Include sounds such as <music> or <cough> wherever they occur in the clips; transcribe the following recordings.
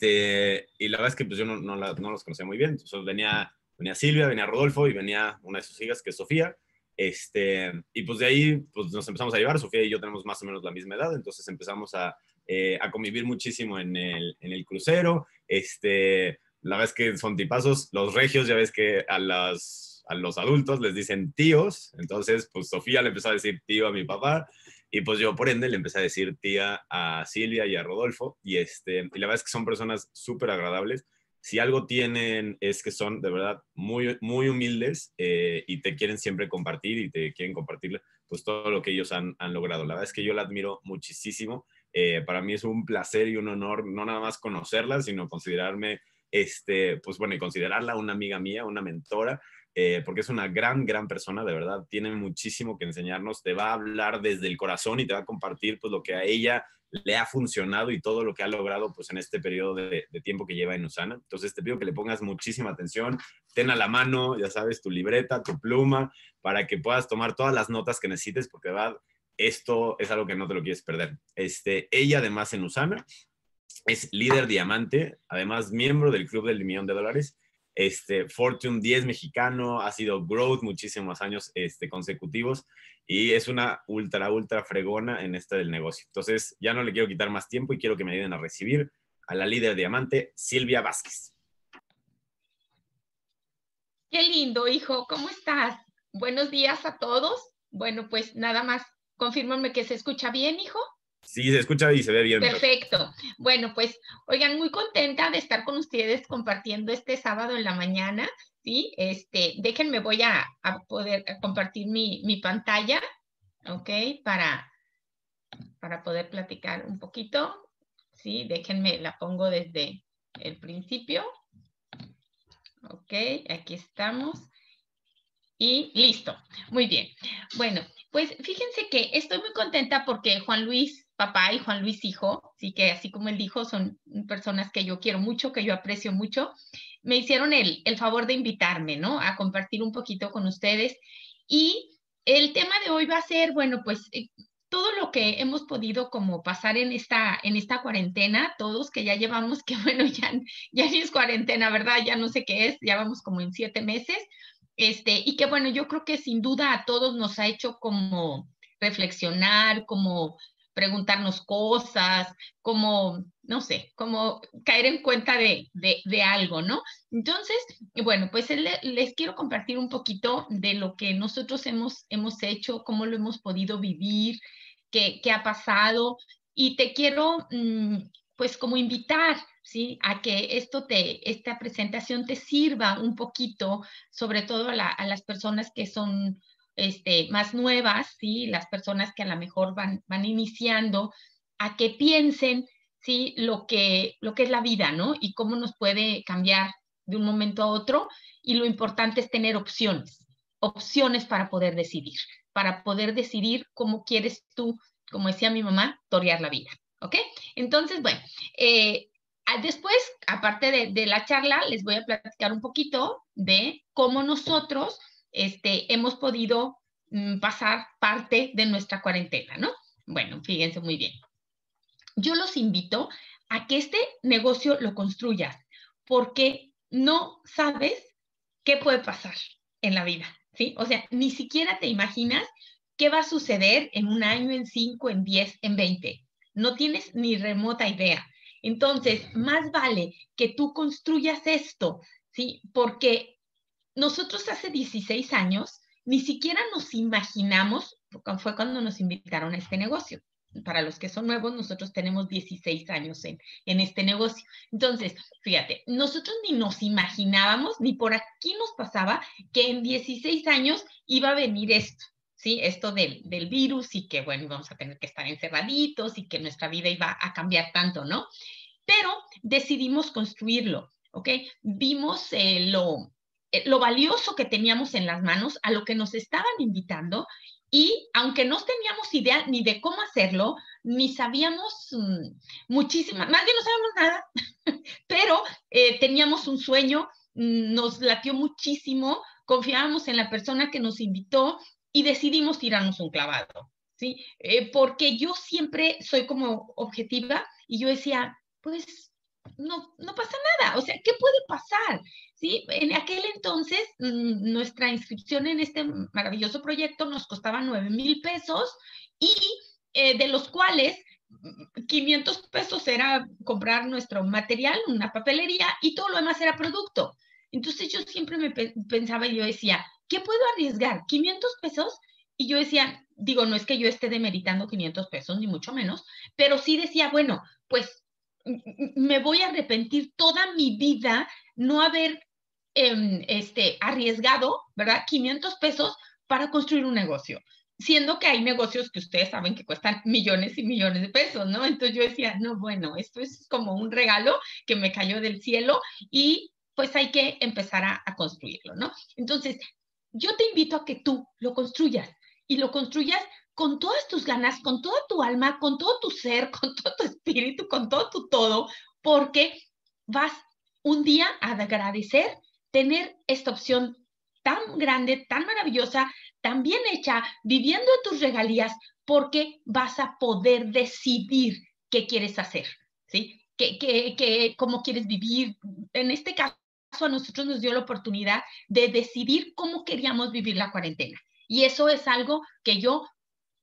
Este, y la verdad es que pues yo no, no, no los conocía muy bien. Entonces venía, venía Silvia, venía Rodolfo y venía una de sus hijas, que es Sofía. Este, y pues de ahí pues nos empezamos a llevar. Sofía y yo tenemos más o menos la misma edad, entonces empezamos a, eh, a convivir muchísimo en el, en el crucero. Este, la verdad es que son tipazos. Los regios, ya ves que a, las, a los adultos les dicen tíos. Entonces, pues Sofía le empezó a decir tío a mi papá. Y pues yo, por ende, le empecé a decir tía a Silvia y a Rodolfo. Y, este, y la verdad es que son personas súper agradables. Si algo tienen es que son de verdad muy, muy humildes eh, y te quieren siempre compartir y te quieren compartir pues todo lo que ellos han, logrado. La verdad es que yo la admiro muchísimo. Eh, para mí es un placer y un honor no nada más conocerla, sino considerarme, este, pues bueno, y considerarla una amiga mía, una mentora. Eh, porque es una gran, gran persona, de verdad, tiene muchísimo que enseñarnos, te va a hablar desde el corazón y te va a compartir pues lo que a ella le ha funcionado y todo lo que ha logrado pues en este periodo de, tiempo que lleva en Usana. Entonces te pido que le pongas muchísima atención, ten a la mano, ya sabes, tu libreta, tu pluma, para que puedas tomar todas las notas que necesites, porque de verdad, esto es algo que no te lo quieres perder. Este, ella además en Usana es líder diamante, además miembro del Club del Millón de Dólares este, Fortune 10 mexicano, ha sido growth muchísimos años este, consecutivos y es una ultra, ultra fregona en este del negocio. Entonces, ya no le quiero quitar más tiempo y quiero que me ayuden a recibir a la líder diamante, Silvia Vázquez. Qué lindo, hijo, ¿cómo estás? Buenos días a todos. Bueno, pues nada más, confírmame que se escucha bien, hijo. Sí, se escucha y se ve bien. Perfecto. Bueno, pues, oigan, muy contenta de estar con ustedes compartiendo este sábado en la mañana, ¿sí? Este, déjenme, voy a, poder compartir mi, mi, pantalla, ¿ok? Para, para poder platicar un poquito, ¿sí? Déjenme, la pongo desde el principio. Ok, aquí estamos. Y listo. Muy bien. Bueno, pues fíjense que estoy muy contenta porque Juan Luis papá y Juan Luis hijo, sí que así como él dijo, son personas que yo quiero mucho, que yo aprecio mucho, me hicieron el, el favor de invitarme, ¿no? A compartir un poquito con ustedes. Y el tema de hoy va a ser, bueno, pues eh, todo lo que hemos podido como pasar en esta, en esta cuarentena, todos que ya llevamos, <laughs> que bueno, ya, ya es cuarentena, ¿verdad? Ya no sé qué es, ya vamos como en siete meses. Este, y que bueno, yo creo que sin duda a todos nos ha hecho como reflexionar, como preguntarnos cosas, como, no sé, como caer en cuenta de, de, algo, ¿no? Entonces, bueno, pues les quiero compartir un poquito de lo que nosotros hemos, hemos hecho, cómo lo hemos podido vivir, qué, qué ha pasado, y te quiero, mm, pues, como invitar, ¿sí? A que esto te, esta presentación te sirva un poquito, sobre todo a, a las personas que son este, más nuevas, ¿sí? las personas que a lo mejor van, van iniciando, a que piensen ¿sí? lo, que, lo que es la vida, ¿no? Y cómo nos puede cambiar de un momento a otro. Y lo importante es tener opciones, opciones para poder decidir, para poder decidir cómo quieres tú, como decía mi mamá, torear la vida. ¿Ok? Entonces, bueno, eh, después, aparte de, de, la charla, les voy a platicar un poquito de cómo nosotros este, hemos podido mm, pasar parte de nuestra cuarentena, ¿no? Bueno, fíjense muy bien. Yo los invito a que este negocio lo construyas, porque no sabes qué puede pasar en la vida, ¿sí? O sea, ni siquiera te imaginas qué va a suceder en un año, en cinco, en diez, en veinte. No tienes ni remota idea. Entonces, más vale que tú construyas esto, ¿sí? Porque nosotros hace 16 años ni siquiera nos imaginamos, fue cuando nos invitaron a este negocio. Para los que son nuevos, nosotros tenemos 16 años en, en este negocio. Entonces, fíjate, nosotros ni nos imaginábamos, ni por aquí nos pasaba que en 16 años iba a venir esto. ¿sí? Esto del, del, virus y que, bueno, vamos a tener que estar encerraditos y que nuestra vida iba a cambiar tanto, ¿no? Pero decidimos construirlo, ¿ok? Vimos eh, lo, lo valioso que teníamos en las manos, a lo que nos estaban invitando y aunque no teníamos idea ni de cómo hacerlo, ni sabíamos mm, muchísimas, más bien no sabíamos nada, <laughs> pero eh, teníamos un sueño, mm, nos latió muchísimo, confiábamos en la persona que nos invitó y decidimos tirarnos un clavado, ¿sí? Eh, porque yo siempre soy como objetiva y yo decía, pues no, no pasa nada. O sea, ¿qué puede pasar? ¿Sí? En aquel entonces, mm, nuestra inscripción en este maravilloso proyecto nos costaba 9 mil pesos y eh, de los cuales 500 pesos era comprar nuestro material, una papelería y todo lo demás era producto. Entonces yo siempre me pensaba y yo decía, ¿qué puedo arriesgar? ¿500 pesos? Y yo decía, digo, no es que yo esté demeritando 500 pesos, ni mucho menos, pero sí decía, bueno, pues me voy a arrepentir toda mi vida no haber em, este, arriesgado, ¿verdad? 500 pesos para construir un negocio siendo que hay negocios que ustedes saben que cuestan millones y millones de pesos, ¿no? Entonces yo decía, no, bueno, esto es como un regalo que me cayó del cielo y pues hay que empezar a, construirlo, ¿no? Entonces, yo te invito a que tú lo construyas y lo construyas con todas tus ganas, con toda tu alma, con todo tu ser, <laughs> con todo tu espíritu, con todo tu todo, porque vas un día a agradecer tener esta opción tan grande, tan maravillosa, tan bien hecha, viviendo tus regalías, porque vas a poder decidir qué quieres hacer, ¿sí? ¿Qué, qué, cómo quieres vivir. En este caso, a nosotros nos dio la oportunidad de decidir cómo queríamos vivir la cuarentena. Y eso es algo que yo,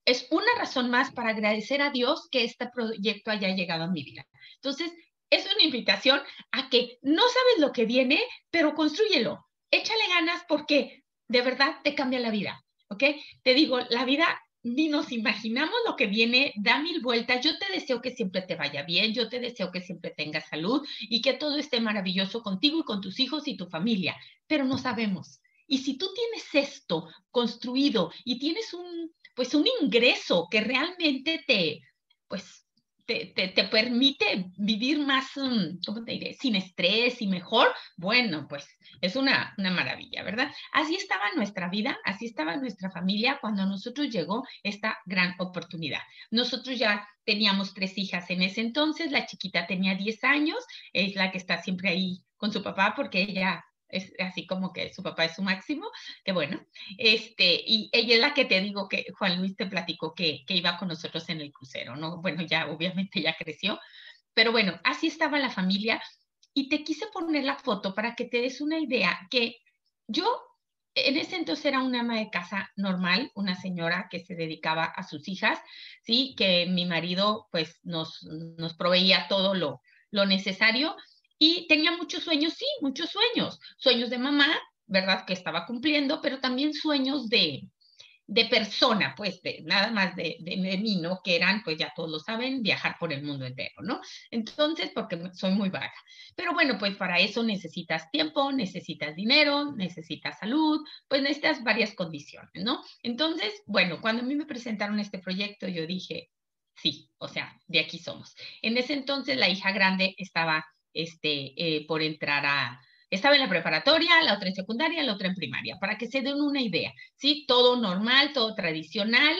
es una razón más para agradecer a Dios que este proyecto haya llegado a mi vida. Entonces, es una invitación a que no sabes lo que viene, pero construyelo. Échale ganas porque de verdad te cambia la vida. ¿ok? Te digo, la vida ni nos imaginamos lo que viene, da mil vueltas. Yo te deseo que siempre te vaya bien, yo te deseo que siempre tengas salud y que todo esté maravilloso contigo y con tus hijos y tu familia, pero no sabemos. Y si tú tienes esto construido y tienes un, pues un ingreso que realmente te, pues te, permite vivir más, mm, ¿cómo te diré? Sin estrés y mejor, bueno, pues es una, una maravilla, ¿verdad? Así estaba nuestra vida, así estaba nuestra familia cuando a nosotros llegó esta gran oportunidad. Nosotros ya teníamos tres hijas en ese entonces, la chiquita tenía 10 años, es la que está siempre ahí con su papá porque ella es así como que su papá es su máximo, que bueno, este, y ella es la que te digo que Juan Luis te platicó que, que iba con nosotros en el crucero, ¿no? Bueno, ya obviamente ya creció, pero bueno, así estaba la familia y te quise poner la foto para que te des una idea que yo en ese entonces era una ama de casa normal, una señora que se dedicaba a sus hijas, sí, que mi marido pues nos, nos proveía todo lo, lo necesario y tenía muchos sueños, sí, muchos sueños. Sueños de mamá, ¿verdad? Que estaba cumpliendo, pero también sueños de, de persona, pues, de, nada más de, de, mí, ¿no? Que eran, pues ya todos lo saben, viajar por el mundo entero, ¿no? Entonces, porque soy muy vaga. Pero bueno, pues para eso necesitas tiempo, necesitas dinero, necesitas salud, pues necesitas varias condiciones, ¿no? Entonces, bueno, cuando a mí me presentaron este proyecto, yo dije, sí, o sea, de aquí somos. En ese entonces la hija grande estaba este, eh, por entrar a, estaba en la preparatoria, la otra en secundaria, la otra en primaria, para que se den una idea, ¿sí? Todo normal, todo tradicional,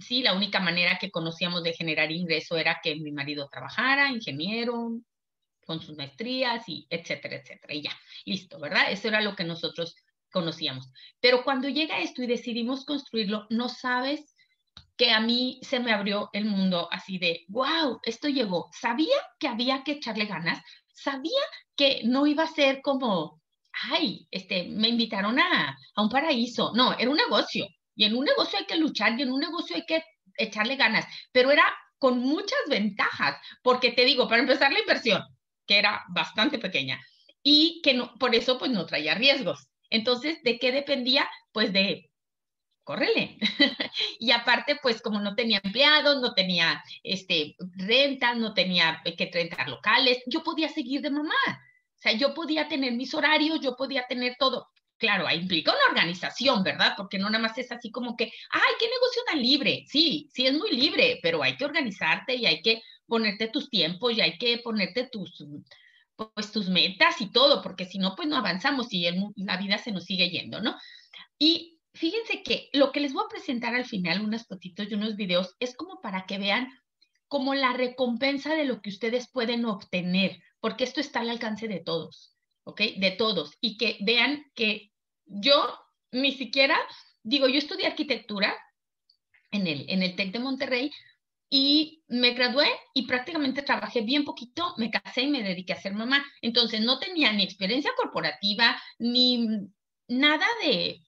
sí, la única manera que conocíamos de generar ingreso era que mi marido trabajara, ingeniero, con sus maestrías y etcétera, etcétera, y ya, listo, ¿verdad? Eso era lo que nosotros conocíamos. Pero cuando llega esto y decidimos construirlo, no sabes que a mí se me abrió el mundo así de, wow, esto llegó. Sabía que había que echarle ganas, sabía que no iba a ser como, ay, este, me invitaron a, a un paraíso. No, era un negocio. Y en un negocio hay que luchar y en un negocio hay que echarle ganas. Pero era con muchas ventajas, porque te digo, para empezar la inversión, que era bastante pequeña, y que no, por eso pues no traía riesgos. Entonces, ¿de qué dependía? Pues de córrele. <laughs> y aparte, pues como no tenía empleados, no tenía este, rentas, no tenía que rentar locales, yo podía seguir de mamá. O sea, yo podía tener mis horarios, yo podía tener todo. Claro, implica una organización, ¿verdad? Porque no nada más es así como que, ay, qué negocio tan libre. Sí, sí es muy libre, pero hay que organizarte y hay que ponerte tus tiempos y hay que ponerte tus, pues, tus metas y todo, porque si no, pues no avanzamos y la vida se nos sigue yendo, ¿no? Y fíjense que lo que les voy a presentar al final, unas fotitos y unos videos, es como para que vean como la recompensa de lo que ustedes pueden obtener, porque esto está al alcance de todos, ¿ok? De todos. Y que vean que yo ni siquiera, digo, yo estudié arquitectura en el, en el TEC de Monterrey y me gradué y prácticamente trabajé bien poquito, me casé y me dediqué a ser mamá. Entonces no tenía ni experiencia corporativa, ni nada de,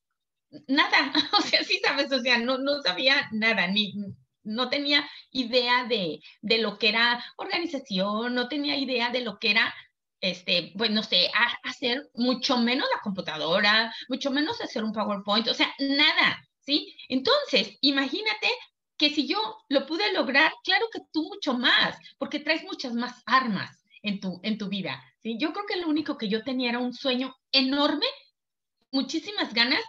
nada, <laughs> o sea, sí sabes, o sea, no, no sabía nada, ni, no tenía idea de, de lo que era organización, no tenía idea de lo que era este, pues no sé, hacer mucho menos la computadora, mucho menos hacer un PowerPoint, o sea, nada, ¿sí? Entonces, imagínate que si yo lo pude lograr, claro que tú mucho más, porque traes muchas más armas en tu, en tu vida. ¿sí? Yo creo que lo único que yo tenía era un sueño enorme, muchísimas ganas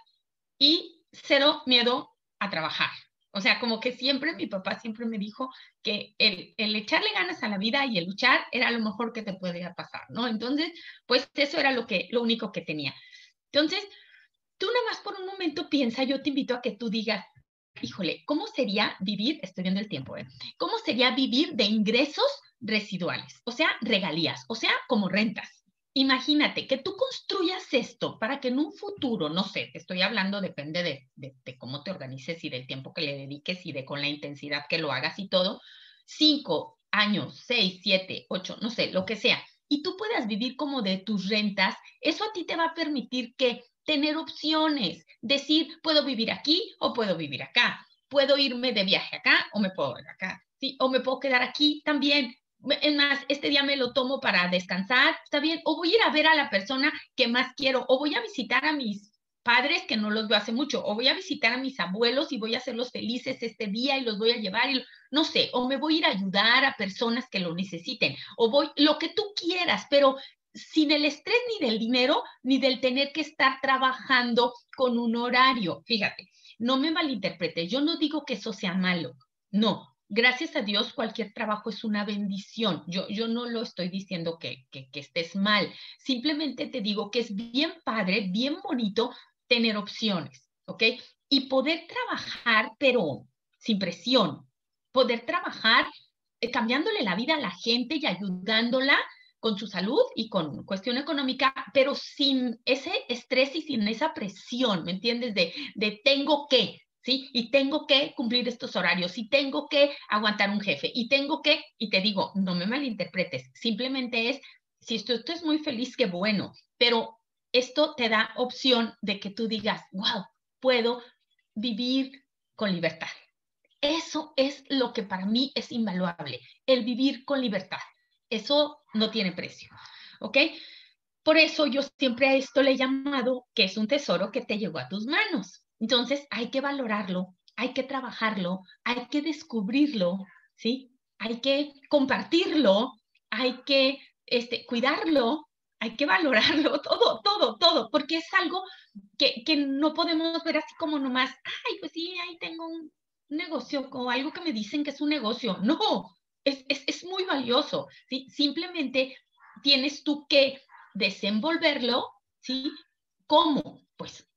y cero miedo a trabajar. O sea, como que siempre mi papá siempre me dijo que el, echarle ganas a la vida y el luchar era lo mejor que te podía pasar, ¿no? Entonces, pues eso era lo, que, lo único que tenía. Entonces, tú nada más por un momento piensa, yo te invito a que tú digas, híjole, ¿cómo sería vivir, estoy viendo el tiempo, ¿eh? ¿cómo sería vivir de ingresos residuales? O sea, regalías, o sea, como rentas. Imagínate que tú construyas esto para que en un futuro, no sé, estoy hablando, depende de, cómo te organices y del tiempo que le dediques y de con la intensidad que lo hagas y todo, cinco años, seis, siete, ocho, no sé, lo que sea, y tú puedas vivir como de tus rentas, eso a ti te va a permitir que tener opciones, decir, puedo vivir aquí o puedo vivir acá, puedo irme de viaje acá o me puedo acá, ¿sí? o me puedo quedar aquí también. Es más, este día me lo tomo para descansar, está bien, o voy a ir a ver a la persona que más quiero, o voy a visitar a mis padres que no los veo hace mucho, o voy a visitar a mis abuelos y voy a hacerlos felices este día y los voy a llevar, y, no sé, o me voy a ir a ayudar a personas que lo necesiten, o voy, lo que tú quieras, pero sin el estrés ni del dinero, ni del tener que estar trabajando con un horario. Fíjate, no me malinterpretes, yo no digo que eso sea malo, no. Gracias a Dios, cualquier trabajo es una bendición. Yo, yo no lo estoy diciendo que, que, estés mal. Simplemente te digo que es bien padre, bien bonito tener opciones, ¿ok? Y poder trabajar, pero sin presión. Poder trabajar eh, cambiándole la vida a la gente y ayudándola con su salud y con cuestión económica, pero sin ese estrés y sin esa presión, ¿me entiendes? De, de tengo que, ¿sí? Y tengo que cumplir estos horarios, y tengo que aguantar un jefe, y tengo que, y te digo, no me malinterpretes, simplemente es, si esto, es muy feliz, qué bueno, pero esto te da opción de que tú digas, wow, puedo vivir con libertad. Eso es lo que para mí es invaluable, el vivir con libertad. Eso no tiene precio, ¿ok? Por eso yo siempre a esto le he llamado que es un tesoro que te llegó a tus manos. Entonces hay que valorarlo, hay que trabajarlo, hay que descubrirlo, ¿sí? Hay que compartirlo, hay que este, cuidarlo, hay que valorarlo, <laughs> todo, todo, todo, porque es algo que, que no podemos ver así como nomás, ay, pues sí, ahí tengo un negocio o algo que me dicen que es un negocio. No, es, muy valioso, ¿sí? Simplemente tienes tú que desenvolverlo, ¿sí? ¿Cómo? Pues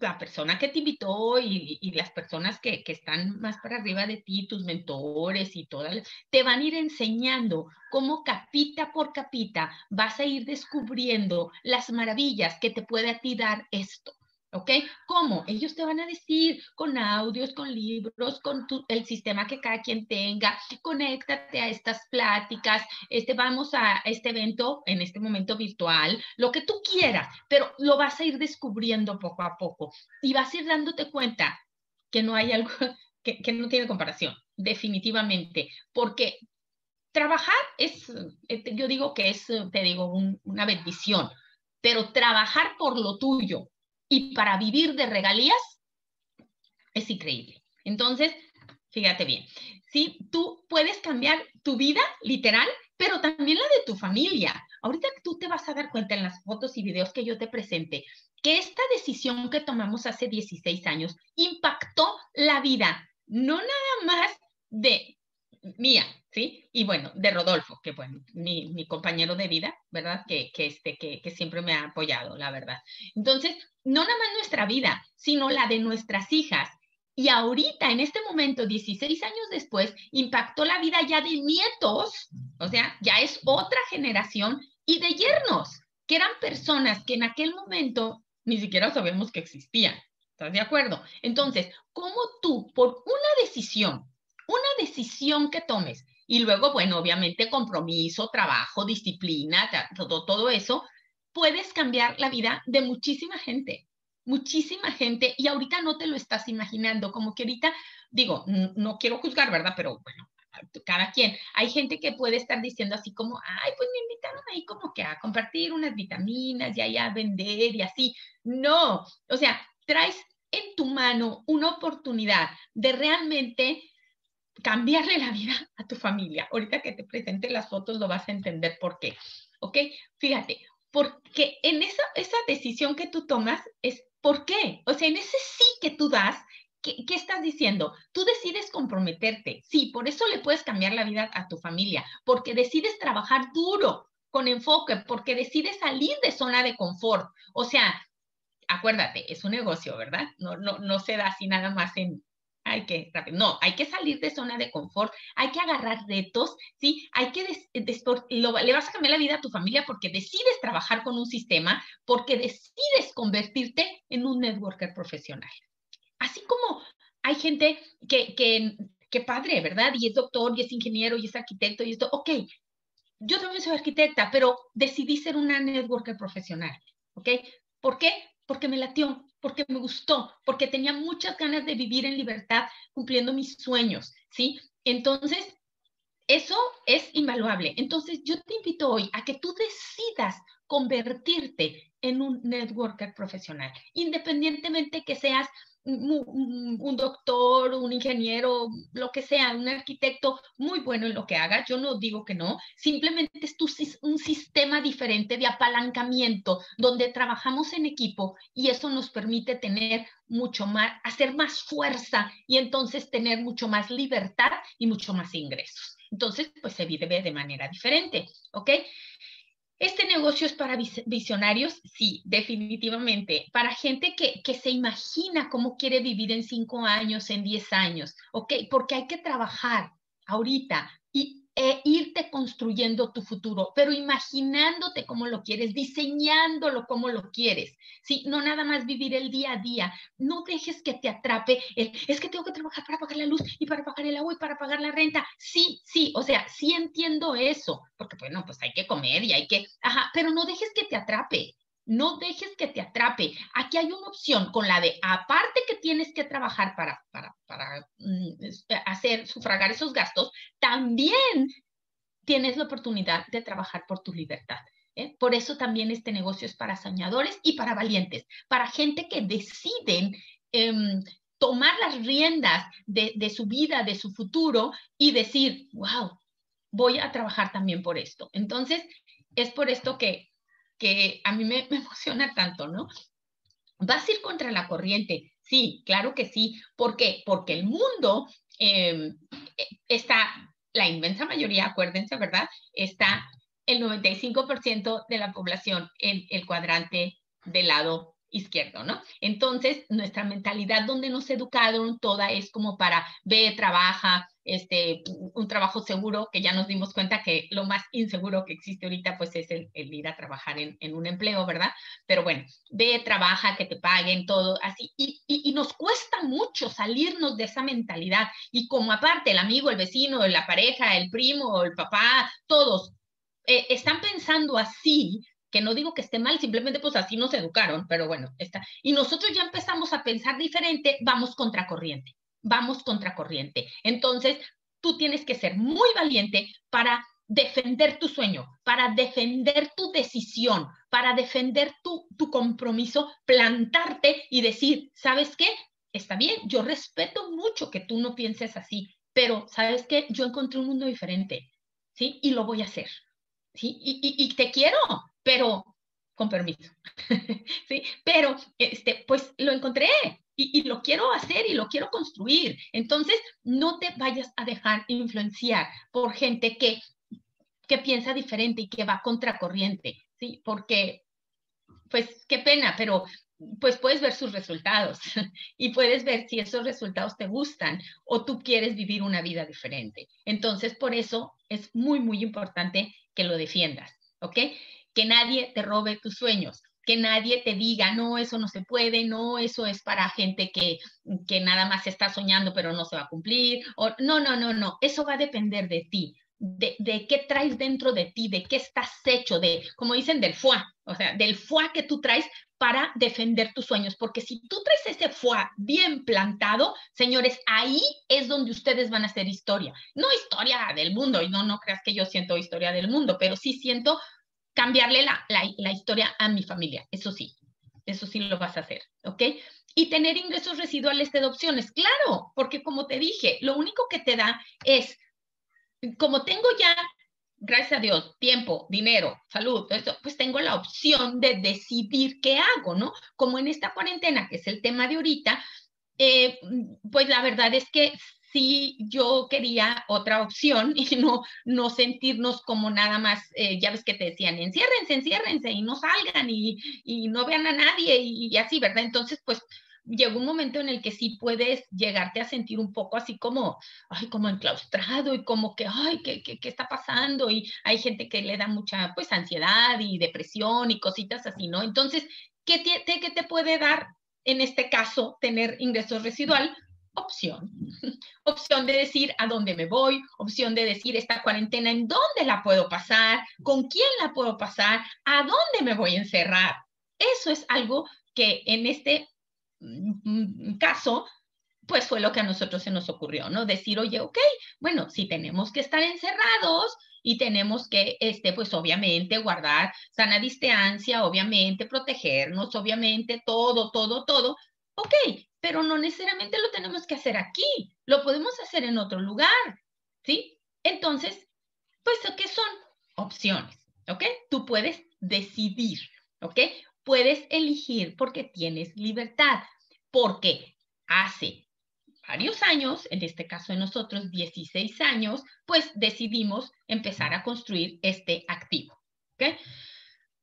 la persona que te invitó y, las personas que, que, están más para arriba de ti, tus mentores y todas, te van a ir enseñando cómo capita por capita vas a ir descubriendo las maravillas que te puede a ti dar esto. ¿Ok? ¿Cómo? Ellos te van a decir con audios, con libros, con el sistema que cada quien tenga, conéctate a estas pláticas, este, vamos a este evento en este momento virtual, lo que tú quieras, pero lo vas a ir descubriendo poco a poco y vas a ir dándote cuenta que no hay algo <laughs> que, que no tiene comparación, definitivamente, porque trabajar es, eh, yo digo que es, te digo, una bendición, pero trabajar por lo tuyo, y para vivir de regalías es increíble. Entonces, fíjate bien, si tú puedes cambiar tu vida literal, pero también la de tu familia. Ahorita tú te vas a dar cuenta en las fotos y videos que yo te presente que esta decisión que tomamos hace 16 años impactó la vida, no nada más de mía, ¿sí? Y bueno, de Rodolfo, que bueno, mi, mi compañero de vida, ¿verdad? Que, que, este, que, que siempre me ha apoyado, la verdad. Entonces, no nada más nuestra vida, sino la de nuestras hijas. Y ahorita, en este momento, 16 años después, impactó la vida ya de nietos, o sea, ya es otra generación, y de yernos, que eran personas que en aquel momento ni siquiera sabemos que existían. ¿Estás de acuerdo? Entonces, ¿cómo tú, por una decisión una decisión que tomes y luego, bueno, obviamente compromiso, trabajo, disciplina, todo, todo eso, puedes cambiar la vida de muchísima gente, muchísima gente y ahorita no te lo estás imaginando, como que ahorita, digo, no quiero juzgar, ¿verdad? Pero bueno, cada quien. Hay gente que puede estar diciendo así como, ay, pues me invitaron ahí como que a compartir unas vitaminas y ahí a vender y así. No, o sea, traes en tu mano una oportunidad de realmente cambiarle la vida a tu familia. Ahorita que te presente las fotos lo vas a entender por qué. ¿Ok? Fíjate, porque en esa, esa decisión que tú tomas es ¿por qué? O sea, en ese sí que tú das, ¿qué, ¿qué, estás diciendo? Tú decides comprometerte. Sí, por eso le puedes cambiar la vida a tu familia, porque decides trabajar duro, con enfoque, porque decides salir de zona de confort. O sea, acuérdate, es un negocio, ¿verdad? No, no, no se da así nada más en, hay que, no, hay que salir de zona de confort, hay que agarrar retos, ¿sí? Hay que, le vas a cambiar la vida a tu familia porque decides trabajar con un sistema, porque decides convertirte en un networker profesional. Así como hay gente que, que, que padre, ¿verdad? Y es doctor, y es ingeniero, y es arquitecto, y esto, ok, yo también soy arquitecta, pero decidí ser una networker profesional, ¿ok? ¿Por qué? Porque me latió, porque me gustó, porque tenía muchas ganas de vivir en libertad cumpliendo mis sueños, ¿sí? Entonces, eso es invaluable. Entonces, yo te invito hoy a que tú decidas convertirte en un networker profesional, independientemente que seas un doctor, un ingeniero, lo que sea, un arquitecto muy bueno en lo que haga, yo no digo que no, simplemente es un sistema diferente de apalancamiento donde trabajamos en equipo y eso nos permite tener mucho más, hacer más fuerza y entonces tener mucho más libertad y mucho más ingresos. Entonces, pues se vive de manera diferente, ¿ok? ¿Este negocio es para visionarios? Sí, definitivamente. Para gente que, que, se imagina cómo quiere vivir en cinco años, en diez años, ¿ok? Porque hay que trabajar ahorita y e irte construyendo tu futuro, pero imaginándote cómo lo quieres, diseñándolo como lo quieres, ¿sí? No nada más vivir el día a día, no dejes que te atrape el, es que tengo que trabajar para pagar la luz y para pagar el agua y para pagar la renta, sí, sí, o sea, sí entiendo eso, porque bueno, pues hay que comer y hay que, ajá, pero no dejes que te atrape, no dejes que te atrape. Aquí hay una opción con la de, aparte que tienes que trabajar para, para, para mm, hacer, sufragar esos gastos, también tienes la oportunidad de trabajar por tu libertad. ¿eh? Por eso también este negocio es para soñadores y para valientes, para gente que deciden em, tomar las riendas de, de su vida, de su futuro y decir, wow, voy a trabajar también por esto. Entonces, es por esto que que a mí me, emociona tanto, ¿no? ¿Vas a ir contra la corriente? Sí, claro que sí. ¿Por qué? Porque el mundo em, e, está, la inmensa mayoría, acuérdense, ¿verdad? Está el 95% de la población en el cuadrante del lado izquierdo, ¿no? Entonces, nuestra mentalidad donde nos educaron toda es como para ve, trabaja, este, un trabajo seguro, que ya nos dimos cuenta que lo más inseguro que existe ahorita, pues es el, ir a trabajar en, un empleo, ¿verdad? Pero bueno, ve, trabaja, que te paguen, todo así. Y, y, nos cuesta mucho salirnos de esa mentalidad. Y como aparte el amigo, el vecino, la pareja, el primo, el papá, todos eh, están pensando así, que no digo que esté mal, simplemente pues así nos educaron, pero bueno, está. Y nosotros ya empezamos a pensar diferente, vamos contracorriente vamos contracorriente. Entonces, tú tienes que ser muy valiente para defender tu sueño, para defender tu decisión, para defender tu, tu compromiso, plantarte y decir, ¿sabes qué? Está bien, yo respeto mucho que tú no pienses así, pero ¿sabes qué? Yo encontré un mundo diferente, ¿sí? Y lo voy a hacer, ¿sí? Y, y, y te quiero, con permiso, <laughs> ¿sí? Pero, este, pues lo encontré, y, lo quiero hacer y lo quiero construir. Entonces, no te vayas a dejar influenciar por gente que, que piensa diferente y que va contracorriente, ¿sí? Porque, pues, qué pena, pero pues puedes ver sus resultados <laughs> y puedes ver si esos resultados te gustan o tú quieres vivir una vida diferente. Entonces, por eso es muy, muy importante que lo defiendas, ¿ok? Que nadie te robe tus sueños que nadie te diga, no, eso no se puede, no, eso es para gente que, que nada más está soñando pero no se va a cumplir. O, no, no, no, no, eso va a depender de ti, de, de, qué traes dentro de ti, de qué estás hecho, de, como dicen, del foie, o sea, del foie que tú traes para defender tus sueños, porque si tú traes ese foie bien plantado, señores, ahí es donde ustedes van a hacer historia. No historia del mundo, y no, no creas que yo siento historia del mundo, pero sí siento cambiarle la, la, historia a mi familia, eso sí, eso sí lo vas a hacer, ¿ok? Y tener ingresos residuales de opciones, claro, porque como te dije, lo único que te da es, como tengo ya, gracias a Dios, tiempo, dinero, salud, pues tengo la opción de decidir qué hago, ¿no? Como en esta cuarentena, que es el tema de ahorita, eh, pues la verdad es que sí yo quería otra opción <laughs> y no, no sentirnos como nada más, eh, ya ves que te decían, enciérrense, enciérrense y no salgan y, y no vean a nadie y, así, ¿verdad? Entonces, pues llegó un momento en el que sí puedes llegarte a sentir un poco así como, ay, como enclaustrado y como que, ay, ¿qué, qué, qué está pasando? Y hay gente que le da mucha, pues, ansiedad y depresión y cositas así, ¿no? Entonces, ¿qué te, qué te puede dar en este caso tener ingresos residual? Opción. <laughs> Opción de decir a dónde me voy, opción de decir esta cuarentena en dónde la puedo pasar, con quién la puedo pasar, a dónde me voy a encerrar. Eso es algo que en este mm, mm, caso, pues fue lo que a nosotros se nos ocurrió, ¿no? Decir, oye, ok, bueno, si tenemos que estar encerrados y tenemos que, este, pues obviamente guardar sana distancia, obviamente protegernos, obviamente todo, todo, todo, ok, pero no necesariamente lo tenemos que hacer aquí, lo podemos hacer en otro lugar, ¿sí? Entonces, pues, ¿qué son? Opciones, ¿ok? Tú puedes decidir, ¿ok? Puedes elegir porque tienes libertad, porque hace varios años, en este caso de nosotros 16 años, pues decidimos empezar a construir este activo, ¿ok?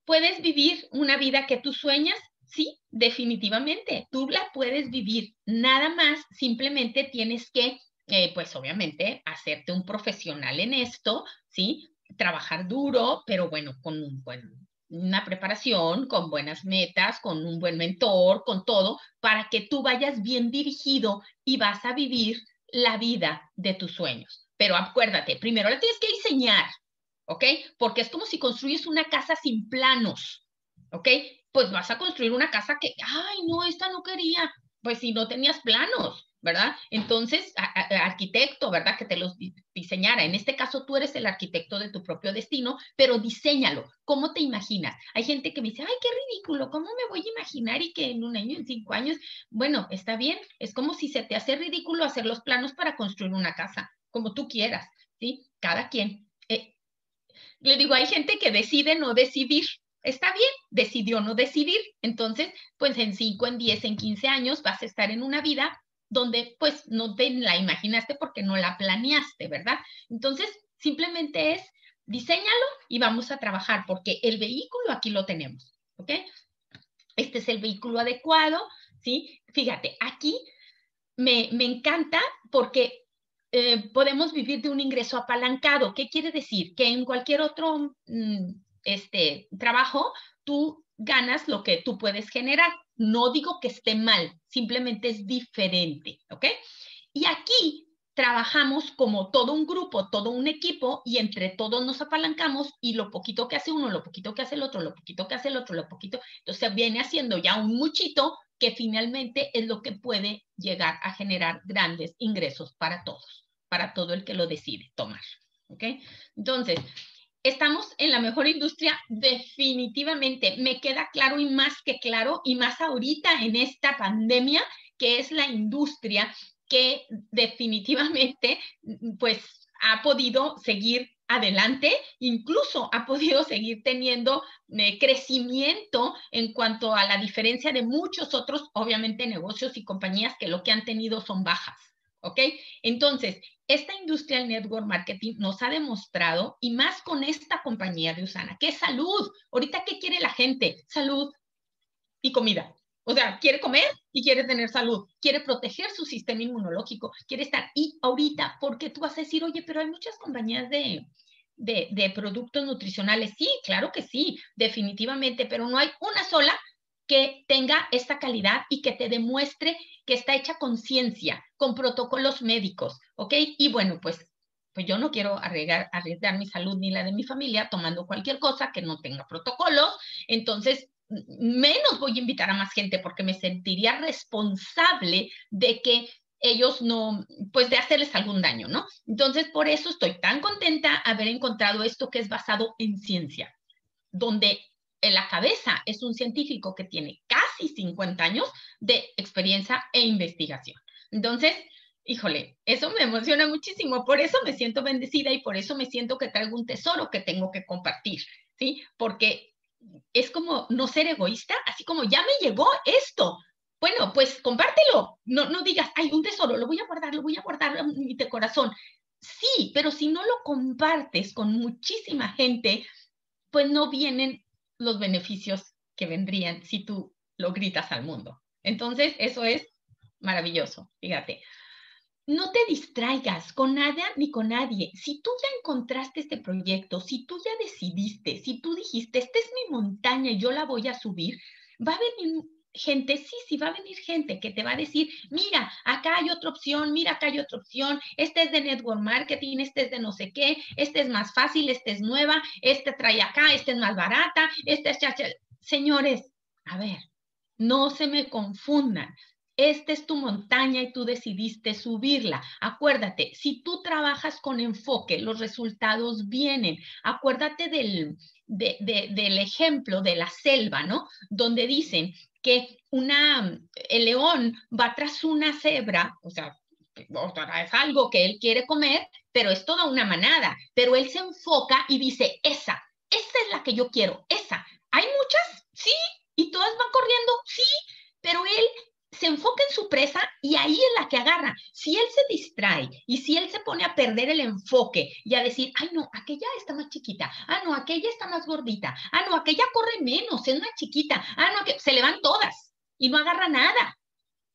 Puedes vivir una vida que tú sueñas Sí, definitivamente, tú la puedes vivir. Nada más, simplemente tienes que, eh, pues obviamente, hacerte un profesional en esto, ¿sí? Trabajar duro, pero bueno, con un buen, una preparación, con buenas metas, con un buen mentor, con todo, para que tú vayas bien dirigido y vas a vivir la vida de tus sueños. Pero acuérdate, primero la tienes que diseñar, ¿ok? Porque es como si construyes una casa sin planos, ¿ok? Pues vas a construir una casa que, ay, no, esta no quería, pues si no tenías planos, ¿verdad? Entonces, arquitecto, ¿verdad? Que te los diseñara. En este caso, tú eres el arquitecto de tu propio destino, pero diseñalo. ¿Cómo te imaginas? Hay gente que me dice, ay, qué ridículo, ¿cómo me voy a imaginar y que en un año, en cinco años? Bueno, está bien, es como si se te hace ridículo hacer los planos para construir una casa, como tú quieras, ¿sí? Cada quien. Eh, le digo, hay gente que decide no decidir, está bien, decidió no decidir. Entonces, pues en 5, en 10, en 15 años vas a estar en una vida donde pues no te la imaginaste porque no la planeaste, ¿verdad? Entonces, simplemente es diseñalo y vamos a trabajar porque el vehículo aquí lo tenemos, ¿ok? Este es el vehículo adecuado, ¿sí? Fíjate, aquí me, me encanta porque eh, podemos vivir de un ingreso apalancado. ¿Qué quiere decir? Que en cualquier otro mm, este trabajo, tú ganas lo que tú puedes generar. No digo que esté mal, simplemente es diferente, ¿ok? Y aquí trabajamos como todo un grupo, todo un equipo y entre todos nos apalancamos y lo poquito que hace uno, lo poquito que hace el otro, lo poquito que hace el otro, lo poquito, entonces viene haciendo ya un muchito que finalmente es lo que puede llegar a generar grandes ingresos para todos, para todo el que lo decide tomar. ¿Ok? Entonces, estamos en la mejor industria definitivamente. Me queda claro y más que claro, y más ahorita en esta pandemia, que es la industria que definitivamente pues ha podido seguir adelante, incluso ha podido seguir teniendo eh, crecimiento en cuanto a la diferencia de muchos otros, obviamente, negocios y compañías que lo que han tenido son bajas. ¿Ok? Entonces, esta industria del network marketing nos ha demostrado, y más con esta compañía de Usana, que salud. Ahorita, ¿qué quiere la gente? Salud y comida. O sea, quiere comer y quiere tener salud, quiere proteger su sistema inmunológico, quiere estar. Y ahorita, porque tú vas a decir, oye, pero hay muchas compañías de, de, de productos nutricionales. Sí, claro que sí, definitivamente, pero no hay una sola que tenga esta calidad y que te demuestre que está hecha con ciencia, con protocolos médicos, ¿ok? Y bueno, pues, pues yo no quiero arriesgar, arriesgar mi salud ni la de mi familia tomando cualquier cosa que no tenga protocolos, entonces menos voy a invitar a más gente porque me sentiría responsable de que ellos no, pues de hacerles algún daño, ¿no? Entonces, por eso estoy tan contenta haber encontrado esto que es basado en ciencia, donde en la cabeza es un científico que tiene casi 50 años de experiencia e investigación. Entonces, híjole, eso me emociona muchísimo, por eso me siento bendecida y por eso me siento que traigo un tesoro que tengo que compartir, ¿sí? Porque es como no ser egoísta, así como ya me llegó esto. Bueno, pues compártelo. No, no digas, hay un tesoro, lo voy a guardar, lo voy a guardar en mi corazón. Sí, pero si no lo compartes con muchísima gente, pues no vienen los beneficios que vendrían si tú lo gritas al mundo. Entonces, eso es maravilloso, fíjate. No te distraigas con nada ni con nadie. Si tú ya encontraste este proyecto, si tú ya decidiste, si tú dijiste, esta es mi montaña y yo la voy a subir, va a venir gente, sí, sí, va a venir gente que te va a decir, mira, acá hay otra opción, mira, acá hay otra opción, este es de network marketing, este es de no sé qué, este es más fácil, este es nueva, este trae acá, este es más barata, este es... Señores, a ver, no se me confundan. Esta es tu montaña y tú decidiste subirla. Acuérdate, si tú trabajas con enfoque, los resultados vienen. Acuérdate del, del ejemplo de la selva, ¿no? Donde dicen que una, el león va tras una cebra, o sea, es algo que él quiere comer, pero es toda una manada, pero él se enfoca y dice, esa, esa es la que yo quiero, esa. ¿Hay muchas? Sí, y todas van corriendo, sí, pero él se enfoca en su presa y ahí es la que agarra. Si él se distrae y si él se pone a perder el enfoque y a decir, ay no, aquella está más chiquita, ah no, aquella está más gordita, ah no, aquella corre menos, es más chiquita, ah no, se le van todas y no agarra nada.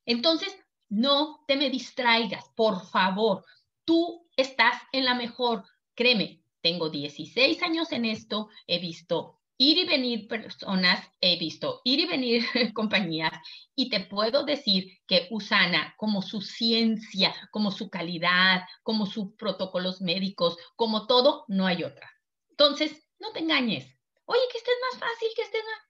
Entonces, no te me distraigas, por favor. Tú estás en la mejor, créeme, tengo 16 años en esto, he visto ir y venir personas, he visto ir y venir <laughs> compañías y te puedo decir que Usana, como su ciencia, como su calidad, como sus protocolos médicos, como todo, no hay otra. Entonces, no te engañes. Oye, que estés más fácil, que estés más...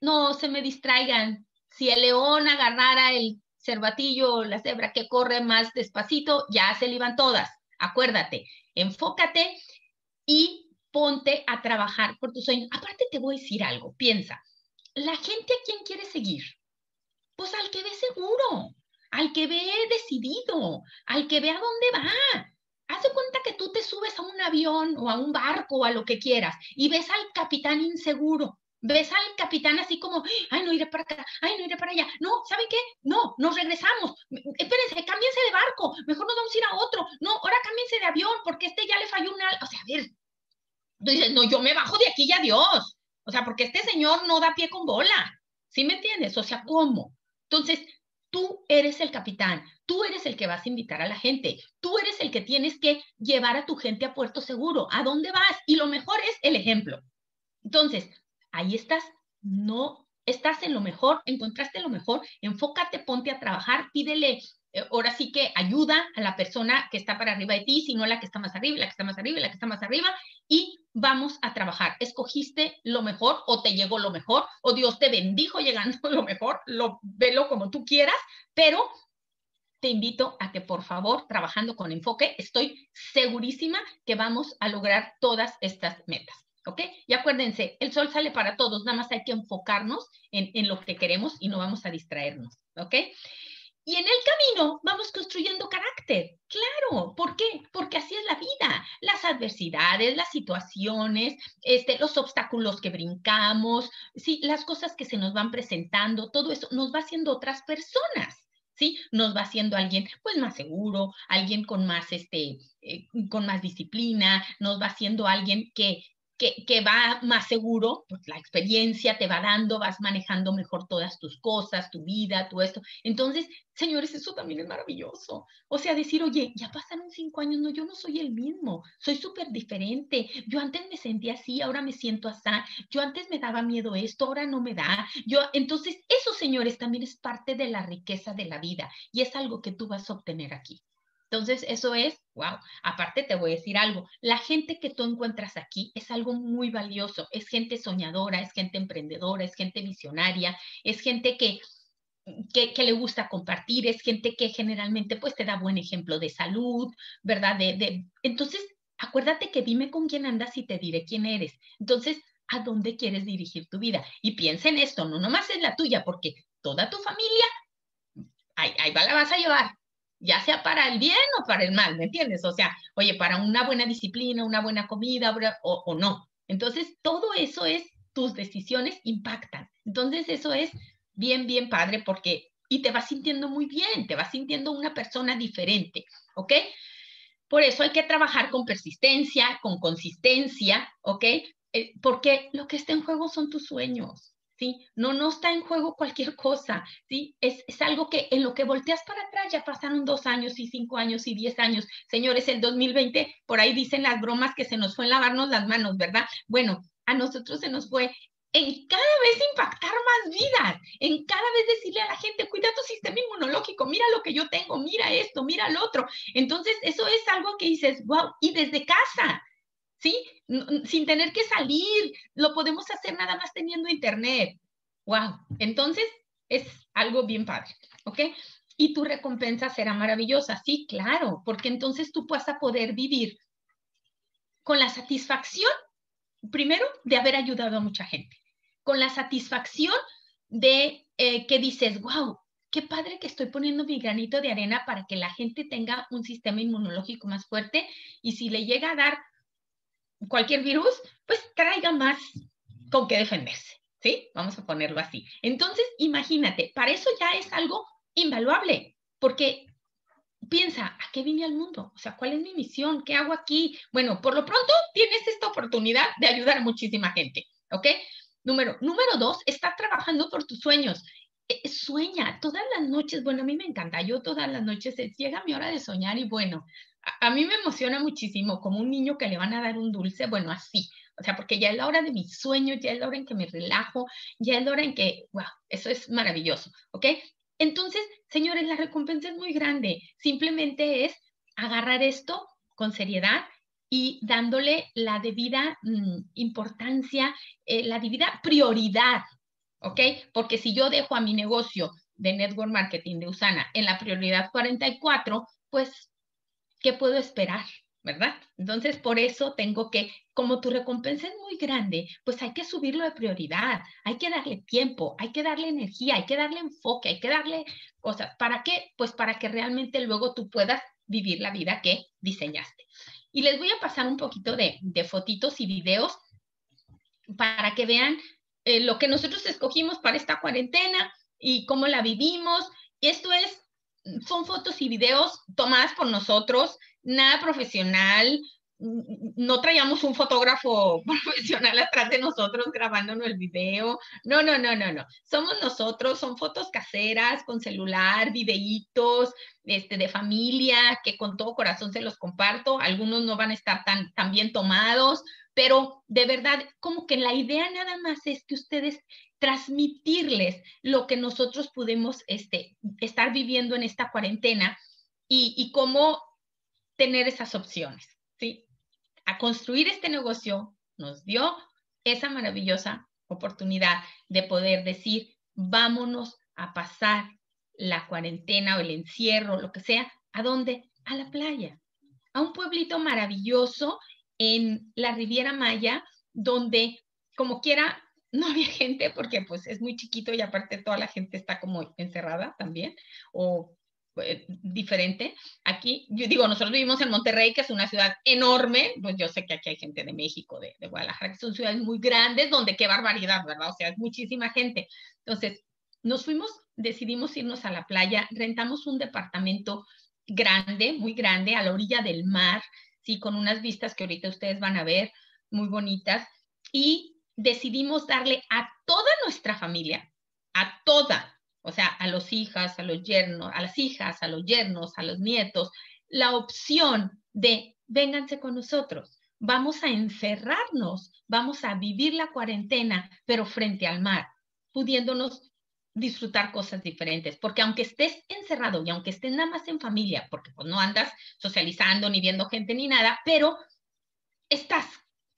No se me distraigan. Si el león agarrara el cervatillo o la cebra que corre más despacito, ya se le iban todas. Acuérdate, enfócate y ponte a trabajar por tus sueños. Aparte te voy a decir algo, piensa, la gente a quién quiere seguir, pues al que ve seguro, al que ve decidido, al que ve a dónde va. Haz de cuenta que tú te subes a un avión o a un barco o a lo que quieras y ves al capitán inseguro. Ves al capitán así como, ay, no iré para acá, ay, no iré para allá. No, ¿saben qué? No, nos regresamos. Espérense, cámbiense de barco. Mejor nos vamos a ir a otro. No, ahora cámbiense de avión porque este ya le falló una. O sea, a ver, Dices, no, yo me bajo de aquí ya Dios. O sea, porque este señor no da pie con bola. ¿Sí me entiendes? O sea, ¿cómo? Entonces, tú eres el capitán, tú eres el que vas a invitar a la gente, tú eres el que tienes que llevar a tu gente a puerto seguro. ¿A dónde vas? Y lo mejor es el ejemplo. Entonces, ahí estás, no estás en lo mejor, encontraste lo mejor, enfócate, ponte a trabajar, pídele ahora sí que ayuda a la persona que está para arriba de ti, sino la que está más arriba, la que está más arriba, la que está más arriba, y vamos a trabajar. Escogiste lo mejor o te llegó lo mejor o Dios te bendijo llegando <laughs> lo mejor, lo velo como tú quieras, pero te invito a que por favor, trabajando con enfoque, estoy segurísima que vamos a lograr todas estas metas. ¿Ok? Y acuérdense, el sol sale para todos, nada más hay que enfocarnos en, en lo que queremos y no vamos a distraernos. ¿Ok? Y en el camino vamos construyendo carácter. Claro, ¿por qué? Porque así es la vida. Las adversidades, las situaciones, este, los obstáculos que brincamos, sí, las cosas que se nos van presentando, todo eso nos va haciendo otras personas. ¿sí? Nos va haciendo alguien pues más seguro, alguien con más, este, eh, con más disciplina, nos va haciendo alguien que, que, va más seguro, pues la experiencia te va dando, vas manejando mejor todas tus cosas, tu vida, tu esto. Entonces, señores, eso también es maravilloso. O sea, decir, oye, ya pasaron cinco años, no, yo no soy el mismo, soy súper diferente. Yo antes me sentía así, ahora me siento así. Yo antes me daba miedo esto, ahora no me da. Yo, entonces, eso, señores, también es parte de la riqueza de la vida y es algo que tú vas a obtener aquí. Entonces, eso es, wow, aparte te voy a decir algo, la gente que tú encuentras aquí es algo muy valioso, es gente soñadora, es gente emprendedora, es gente visionaria, es gente que, que, le gusta compartir, es gente que generalmente pues te da buen ejemplo de salud, ¿verdad? De, entonces, acuérdate que dime con quién andas y te diré quién eres. Entonces, ¿a dónde quieres dirigir tu vida? Y piensa en esto, no nomás es la tuya, porque toda tu familia, ahí, ahí va, la vas a llevar, ya sea para el bien o para el mal, ¿me entiendes? O sea, oye, para una buena disciplina, una buena comida o, o no. Entonces, todo eso es, tus decisiones impactan. Entonces, eso es bien, bien padre porque, y te vas sintiendo muy bien, te vas sintiendo una persona diferente, ¿ok? Por eso hay que trabajar con persistencia, con consistencia, ¿ok? Eh, porque lo que está en juego son tus sueños. ¿Sí? No, no está en juego cualquier cosa, ¿sí? Es, es, algo que en lo que volteas para atrás ya pasaron dos años y cinco años y diez años. Señores, el 2020, por ahí dicen las bromas que se nos fue en lavarnos las manos, ¿verdad? Bueno, a nosotros se nos fue en cada vez impactar más vidas, en cada vez decirle a la gente, cuida tu sistema inmunológico, mira lo que yo tengo, mira esto, mira lo otro. Entonces, eso es algo que dices, wow, y desde casa, ¿sí? Sin tener que salir, lo podemos hacer nada más teniendo internet. ¡Wow! Entonces, es algo bien padre, ¿ok? Y tu recompensa será maravillosa, sí, claro, porque entonces tú vas a poder vivir con la satisfacción, primero, de haber ayudado a mucha gente, con la satisfacción de eh, que dices, wow, qué padre que estoy poniendo mi granito de arena para que la gente tenga un sistema inmunológico más fuerte y si le llega a dar cualquier virus, pues traiga más con qué defenderse, ¿sí? Vamos a ponerlo así. Entonces, imagínate, para eso ya es algo invaluable, porque piensa, ¿a qué vine al mundo? O sea, ¿cuál es mi misión? ¿Qué hago aquí? Bueno, por lo pronto tienes esta oportunidad de ayudar a muchísima gente, ¿ok? Número, número dos, está trabajando por tus sueños. Eh, sueña todas las noches, bueno, a mí me encanta, yo todas las noches llega mi hora de soñar y bueno, a, mí me emociona muchísimo, como un niño que le van a dar un dulce, bueno, así, o sea, porque ya es la hora de mis sueños, ya es la hora en que me relajo, ya es la hora en que, wow, eso es maravilloso, ¿ok? Entonces, señores, la recompensa es muy grande, simplemente es agarrar esto con seriedad y dándole la debida mm, importancia, eh, la debida prioridad, ¿ok? Porque si yo dejo a mi negocio de network marketing de Usana en la prioridad 44, pues ¿qué puedo esperar? ¿Verdad? Entonces, por eso tengo que, como tu recompensa es muy grande, pues hay que subirlo de prioridad, hay que darle tiempo, hay que darle energía, hay que darle enfoque, hay que darle cosas. ¿Para qué? Pues para que realmente luego tú puedas vivir la vida que diseñaste. Y les voy a pasar un poquito de, de fotitos y videos para que vean eh, lo que nosotros escogimos para esta cuarentena y cómo la vivimos. Esto es son fotos y videos tomadas por nosotros, nada profesional, no traíamos un fotógrafo <laughs> profesional atrás de nosotros grabándonos el video. No, no, no, no, no. Somos nosotros, son fotos caseras con celular, videitos este, de familia, que con todo corazón se los comparto. Algunos no van a estar tan, tan bien tomados, pero de verdad, como que la idea nada más es que ustedes transmitirles lo que nosotros pudimos este, estar viviendo en esta cuarentena y, y cómo tener esas opciones, ¿sí? A construir este negocio nos dio esa maravillosa oportunidad de poder decir, vámonos a pasar la cuarentena o el encierro, lo que sea, ¿a dónde? A la playa, a un pueblito maravilloso en la Riviera Maya, donde como quiera no había gente porque pues es muy chiquito y aparte toda la gente está como encerrada también o eh, diferente. Aquí, yo digo, nosotros vivimos en Monterrey, que es una ciudad enorme, pues yo sé que aquí hay gente de México, de, de Guadalajara, que son ciudades muy grandes, donde qué barbaridad, ¿verdad? O sea, es muchísima gente. Entonces, nos fuimos, decidimos irnos a la playa, rentamos un departamento grande, muy grande, a la orilla del mar, sí, con unas vistas que ahorita ustedes van a ver, muy bonitas y decidimos darle a toda nuestra familia, a toda, o sea, a los hijas, a los yernos, a las hijas, a los yernos, a los nietos, la opción de vénganse con nosotros, vamos a encerrarnos, vamos a vivir la cuarentena, pero frente al mar, pudiéndonos disfrutar cosas diferentes, porque aunque estés encerrado y aunque estés nada más en familia, porque pues no andas socializando ni viendo gente ni nada, pero estás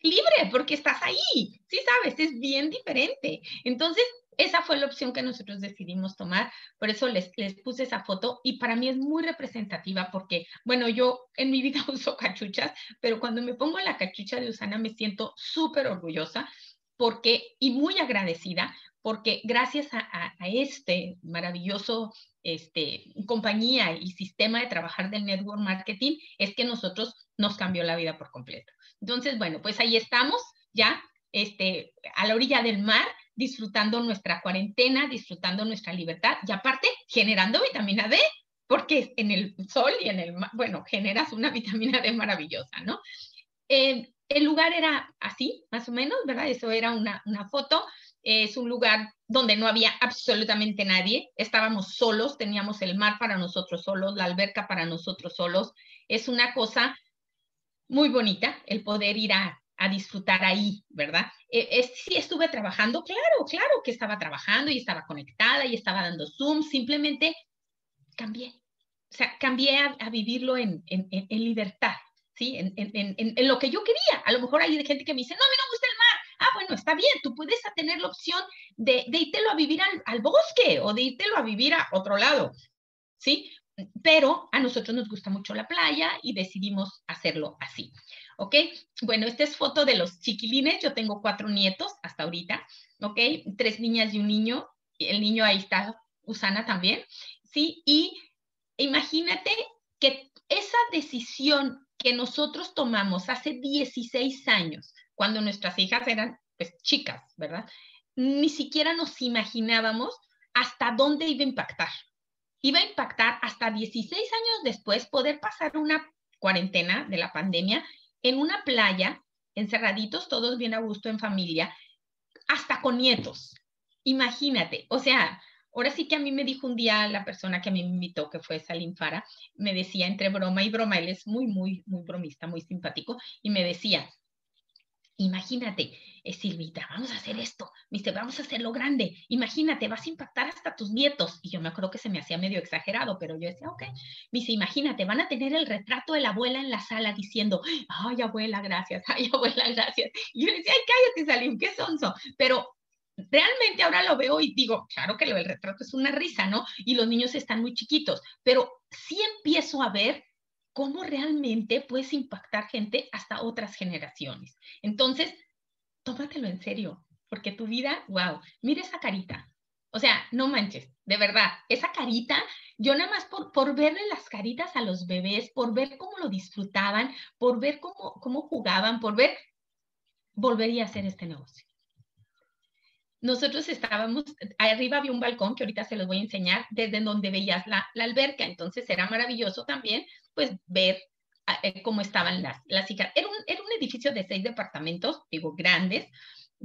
libre porque estás ahí, sí sabes, es bien diferente. Entonces, esa fue la opción que nosotros decidimos tomar, por eso les, les puse esa foto y para mí es muy representativa porque, bueno, yo en mi vida <laughs> uso cachuchas, pero cuando me pongo la cachucha de Usana me siento súper orgullosa porque, y muy agradecida, porque gracias a, a, este maravilloso este, compañía y sistema de trabajar del network marketing, es que nosotros nos cambió la vida por completo. Entonces, bueno, pues ahí estamos ya este, a la orilla del mar, disfrutando nuestra cuarentena, disfrutando nuestra libertad y aparte generando vitamina D, porque en el sol y en el mar, bueno, generas una <laughs> vitamina D maravillosa, ¿no? Eh, el lugar era así, más o menos, ¿verdad? Eso era una, una foto. Es un lugar donde no había absolutamente nadie. Estábamos solos, teníamos el mar para nosotros solos, la alberca para nosotros solos. Es una cosa muy bonita el poder ir a, a disfrutar ahí, ¿verdad? Eh, es, sí estuve trabajando, claro, claro que estaba trabajando y estaba conectada y estaba dando Zoom, simplemente cambié. O sea, cambié a, vivirlo en, en, en, libertad, ¿sí? En, en, lo que yo quería. A lo mejor hay gente que me dice, no, a mí no me gusta el mar. Ah, bueno, está bien, tú puedes tener la opción de, de irtelo a vivir al, al bosque o de irtelo a vivir a otro lado, ¿sí? Pero a nosotros nos gusta mucho la playa y decidimos hacerlo así. ¿ok? Bueno, esta es foto de los chiquilines, yo tengo cuatro nietos hasta ahorita, ¿ok? Tres niñas y un niño, el niño ahí está, Usana también, ¿sí? Y imagínate que esa decisión que nosotros tomamos hace 16 años, cuando nuestras hijas eran pues chicas, ¿verdad? Ni siquiera nos imaginábamos hasta dónde iba a impactar. Iba a impactar hasta 16 años después poder pasar una cuarentena de la pandemia en una playa, encerraditos, todos bien a gusto en familia, hasta con nietos. Imagínate, o sea, ahora sí que a mí me dijo un día la persona que a mí me invitó, que fue Salim Fara, me decía entre broma y broma, él es muy, muy, muy bromista, muy simpático, y me decía, Imagínate, eh, Silvita, vamos a hacer esto, dice, vamos a hacerlo grande, imagínate, vas a impactar hasta tus nietos. Y yo me acuerdo que se me hacía medio exagerado, pero yo decía, ok, me dice, imagínate, van a tener el retrato de la abuela en la sala diciendo, ay, abuela, gracias, <laughs> ay, abuela, gracias. Y yo le decía, ay, cállate, Salim, qué sonso. Pero realmente ahora lo veo y digo, claro que lo del retrato es una risa, ¿no? Y los niños están muy chiquitos, pero sí empiezo a ver cómo realmente puedes impactar gente hasta otras generaciones. Entonces, tómatelo en serio, porque tu vida, wow, mira esa carita. O sea, no manches, de verdad, esa carita, yo nada más por, por verle las caritas a los bebés, por ver cómo lo disfrutaban, por ver cómo, cómo jugaban, por ver, volvería a hacer este negocio. Nosotros estábamos, arriba había un balcón que ahorita se los voy a enseñar, desde donde veías la, la alberca, entonces era maravilloso también pues ver ah, eh, cómo estaban las, las hijas. Era un, era un edificio de seis departamentos, digo, grandes,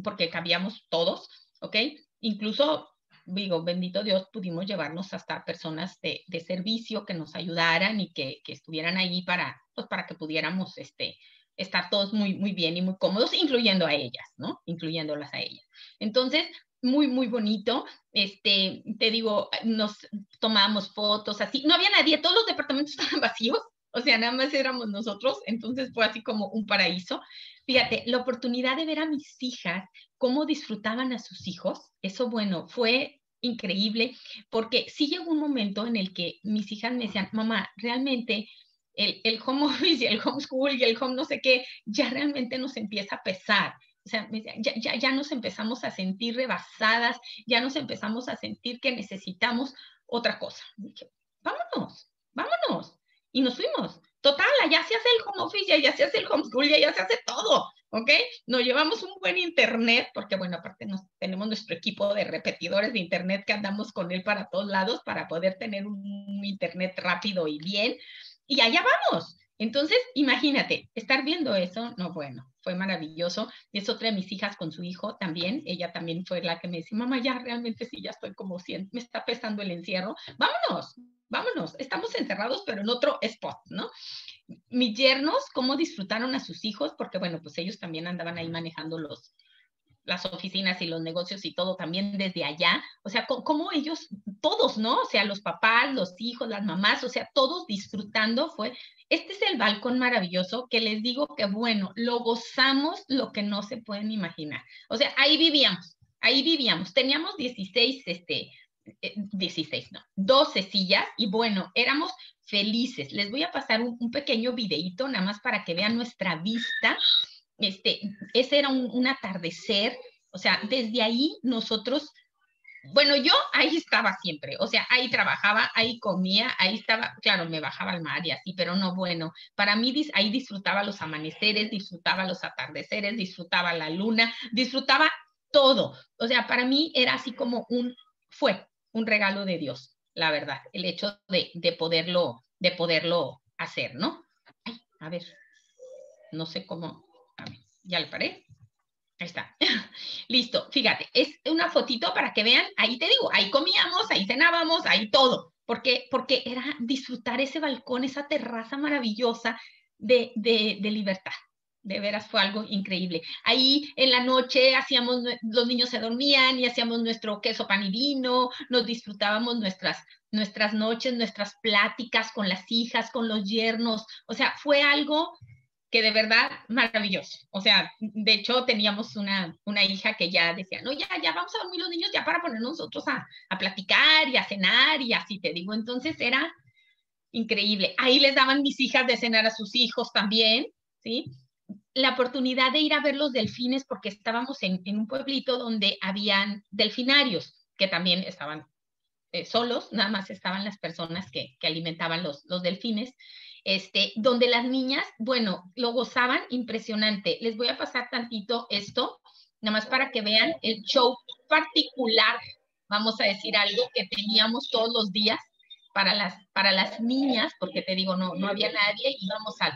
porque cabíamos todos, ¿ok? Incluso, digo, bendito Dios, pudimos llevarnos hasta personas de, de servicio que nos ayudaran y que, que, estuvieran ahí para, pues, para que pudiéramos este, estar todos muy, muy bien y muy cómodos, incluyendo a ellas, ¿no? Incluyéndolas a ellas. Entonces, muy, muy bonito. Este, te digo, nos tomábamos fotos así. No había nadie, todos los departamentos <laughs> estaban vacíos, o sea, nada más éramos nosotros, entonces fue así como un paraíso. Fíjate, la oportunidad de ver a mis hijas, cómo disfrutaban a sus hijos, eso bueno, fue increíble, porque sí llegó un momento en el que mis hijas me decían, mamá, realmente el, el home <laughs> office y el homeschool y el home no sé qué, ya realmente nos empieza a pesar o sea, ya, ya, ya nos empezamos a sentir rebasadas, ya nos empezamos a sentir que necesitamos otra cosa. Dije, vámonos, vámonos. Y nos fuimos. Total, ya se hace el home office, ya se hace el homeschool, ya se hace todo, ¿ok? Nos llevamos un buen internet, porque bueno, aparte nos, tenemos nuestro equipo de repetidores de internet que andamos con él para todos lados para poder tener un internet rápido y bien. Y allá vamos. Entonces, imagínate, estar viendo eso, no, bueno, fue maravilloso. Y es otra de mis hijas con su hijo también. Ella también fue la que me decía, mamá, ya realmente sí, ya estoy como siendo, me está pesando el encierro. Vámonos, vámonos, estamos encerrados, pero en otro spot, ¿no? Mis yernos, cómo disfrutaron a sus hijos, porque bueno, pues ellos también andaban ahí manejando los, las oficinas y los negocios y todo también desde allá, o sea, como ellos, todos, ¿no? O sea, los papás, los hijos, las mamás, o sea, todos disfrutando fue, este es el balcón maravilloso que les digo que, bueno, lo gozamos lo que no se pueden imaginar. O sea, ahí vivíamos, ahí vivíamos, teníamos 16, este, 16, eh, no, 12 sillas y bueno, éramos felices. Les voy a pasar un, un pequeño videito nada más para que vean nuestra vista este, ese era un, atardecer, o sea, desde ahí nosotros, bueno, yo ahí estaba siempre, o sea, ahí trabajaba, ahí comía, ahí estaba, claro, me bajaba al mar y así, pero no, bueno, para mí ahí disfrutaba los amaneceres, disfrutaba los atardeceres, disfrutaba la luna, disfrutaba todo, o sea, para mí era así como un, fue un regalo de Dios, la verdad, el hecho de, de poderlo, de poderlo hacer, ¿no? Ay, a ver, no sé cómo, ya le paré. Ahí está. <laughs> Listo. Fíjate, es una fotito para que vean. Ahí te digo, ahí comíamos, ahí cenábamos, ahí todo. Porque, porque era disfrutar ese balcón, esa terraza maravillosa de, de, de libertad. De veras fue algo increíble. Ahí en la noche hacíamos, los niños se dormían y hacíamos nuestro queso pan y vino, nos disfrutábamos nuestras, nuestras noches, nuestras pláticas con las hijas, con los yernos. O sea, fue algo que de verdad maravilloso. O sea, de hecho teníamos una, una hija que ya decía, no, ya, ya vamos a dormir los niños ya para poner nosotros a, a platicar y a cenar y así te digo. Entonces era increíble. Ahí les daban mis hijas de cenar a sus hijos también, ¿sí? La oportunidad de ir a ver los delfines porque estábamos en, en un pueblito donde habían delfinarios que también estaban eh, solos, nada más estaban las personas que, que alimentaban los, los delfines este, donde las niñas, bueno, lo gozaban impresionante. Les voy a pasar tantito esto, nada más para que vean el show particular, vamos a decir algo que teníamos todos los días para las, para las niñas, porque te digo, no, no había nadie, íbamos al,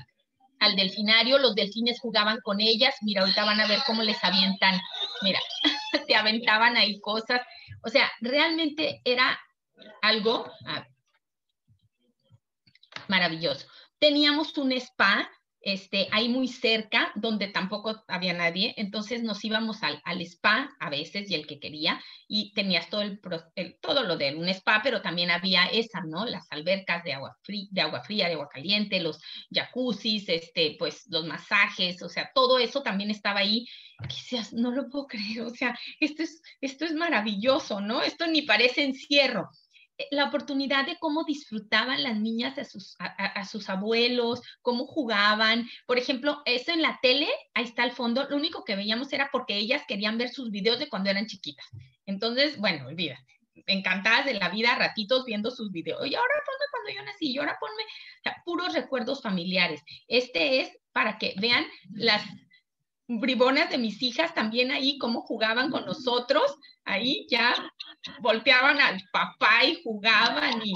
al delfinario, los delfines jugaban con ellas, mira, ahorita van a ver cómo les avientan, mira, <laughs> te aventaban ahí cosas, o sea, realmente era algo, maravilloso. Teníamos un spa este, ahí muy cerca, donde tampoco había nadie, entonces nos íbamos al, al spa a veces y el que quería, y tenías todo, el, todo lo de un spa, pero también había esa, ¿no? Las albercas de agua, fría, de agua fría, de agua caliente, los jacuzzis, este, pues los masajes, o sea, todo eso también estaba ahí. Quizás, no lo puedo creer, o sea, esto es, esto es maravilloso, ¿no? Esto ni parece encierro la oportunidad de cómo disfrutaban las niñas a sus, a, sus abuelos, cómo jugaban. Por ejemplo, eso en la tele, ahí está al fondo, lo único que veíamos era porque ellas querían ver sus videos de cuando eran chiquitas. Entonces, bueno, olvídate, encantadas de la vida, ratitos viendo sus videos. Y ahora ponme cuando yo nací, y ahora ponme puros recuerdos familiares. Este es para que vean las bribonas de mis hijas también ahí, cómo jugaban con nosotros, ahí ya volteaban al papá y jugaban y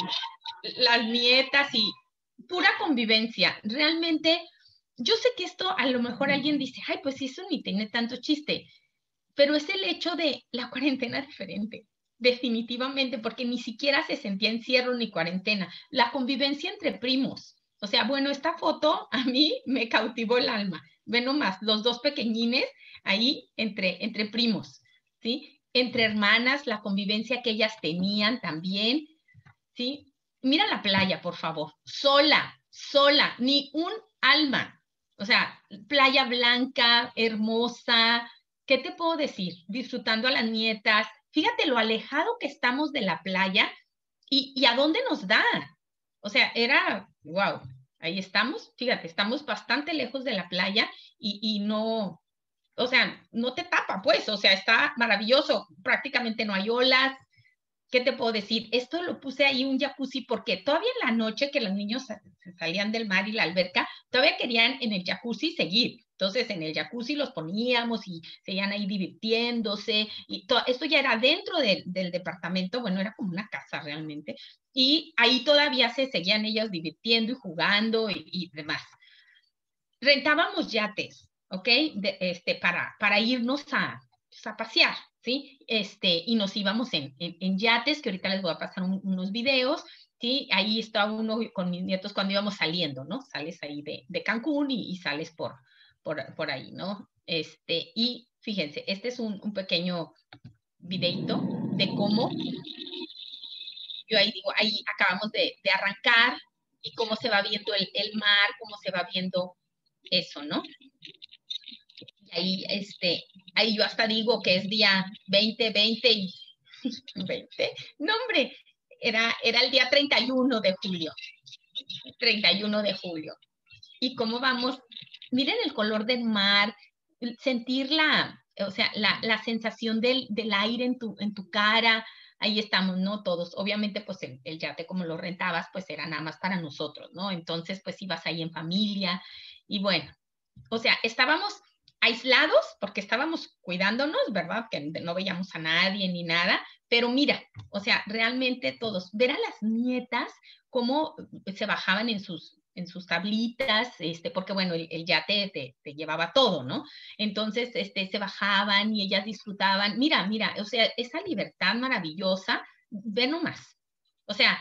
las nietas y pura convivencia. Realmente, yo sé que esto a lo mejor alguien dice, ay, pues eso ni tiene tanto chiste, pero es el hecho de la cuarentena diferente, definitivamente, porque ni siquiera se sentía encierro ni cuarentena, la convivencia entre primos. O sea, bueno, esta foto a mí me cautivó el alma ve nomás, los dos pequeñines ahí entre, entre primos, ¿sí? Entre hermanas, la convivencia que ellas tenían también, ¿sí? Mira la playa, por favor, sola, sola, ni un alma. O sea, playa blanca, hermosa, ¿qué te puedo decir? Disfrutando a las nietas. Fíjate lo alejado que estamos de la playa y, y a dónde nos da. O sea, era, wow, Ahí estamos, fíjate, estamos bastante lejos de la playa y, no, o sea, no te tapa, pues, o sea, está maravilloso, prácticamente no hay olas. ¿Qué te puedo decir? Esto lo puse ahí un jacuzzi porque todavía en la noche que los niños salían del mar y la alberca, todavía querían en el jacuzzi seguir. Entonces en el jacuzzi los poníamos y seguían ahí divirtiéndose y todo, esto ya era dentro del departamento, bueno, era como una casa realmente, y ahí todavía se seguían ellos divirtiendo y jugando y, demás. rentábamos yates, ¿ok? este, para, para irnos a, pues, a pasear, ¿sí? Este, y nos íbamos en, en, yates, que ahorita les voy a pasar unos videos, ¿sí? Ahí está uno con mis nietos cuando íbamos saliendo, ¿no? Sales ahí de, de Cancún y, y, sales por, por, por ahí, ¿no? Este, y fíjense, este es un, un pequeño videito de cómo, yo ahí digo, ahí acabamos de, de arrancar y cómo se va viendo el, el, mar, cómo se va viendo eso, ¿no? Ahí, este, ahí yo hasta digo que es día 20, 20 y <laughs> 20. No, hombre, era, era el día 31 de julio. 31 de julio. ¿Y cómo vamos? Miren el color del mar, sentir la, o sea, la, la sensación del, del, aire en tu, en tu cara, ahí estamos, ¿no? Todos, obviamente, pues el, el, yate como lo rentabas, pues era nada más para nosotros, ¿no? Entonces, pues ibas ahí en familia y bueno, o sea, estábamos aislados porque estábamos cuidándonos, ¿verdad? Que no veíamos a nadie ni nada, pero mira, o sea, realmente todos, ver a las nietas cómo se bajaban en sus en sus tablitas, este, porque bueno, el, el yate te, te, llevaba todo, ¿no? Entonces, este, se bajaban y ellas disfrutaban. Mira, mira, o sea, esa libertad maravillosa, ve nomás. O sea,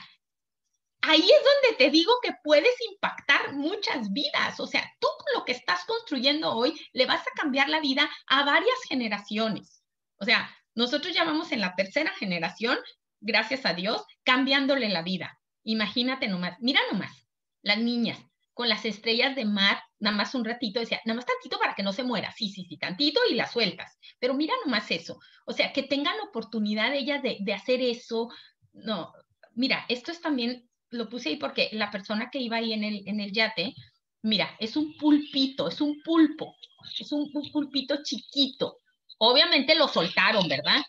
ahí es donde te digo que puedes impactar muchas vidas. O sea, tú con lo que estás construyendo hoy le vas a cambiar la vida a varias generaciones. O sea, nosotros ya vamos en la tercera generación, gracias a Dios, cambiándole la vida. Imagínate nomás, mira nomás, las niñas con las estrellas de mar, nada más un ratito, decía, nada más tantito para que no se muera, sí, sí, sí, tantito y las sueltas, pero mira nomás eso, o sea, que tengan la oportunidad ellas de, de hacer eso, no, mira, esto es también lo puse ahí porque la persona que iba ahí en el, en el yate, mira, es un pulpito, es un pulpo, es un, un pulpito chiquito. Obviamente lo soltaron, ¿verdad?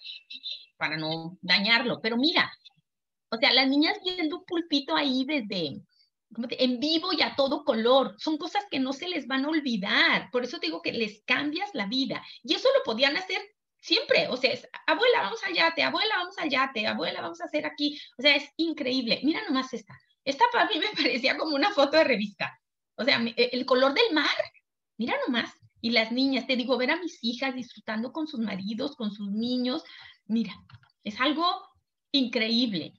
Para no dañarlo, pero mira, o sea, las niñas viendo un pulpito ahí desde, en vivo y a todo color. Son cosas que no se les van a olvidar. Por eso digo que les cambias la vida. Y eso lo podían hacer Siempre, o sea, es, abuela, vamos al yate, abuela, vamos al yate, abuela, vamos a hacer aquí. O sea, es increíble. Mira nomás esta. Esta para mí me <laughs> parecía como una foto de revista. O sea, e, el color del mar. Mira nomás. Y las niñas, te digo, ver a mis hijas disfrutando con sus maridos, con sus niños. Mira, es algo increíble.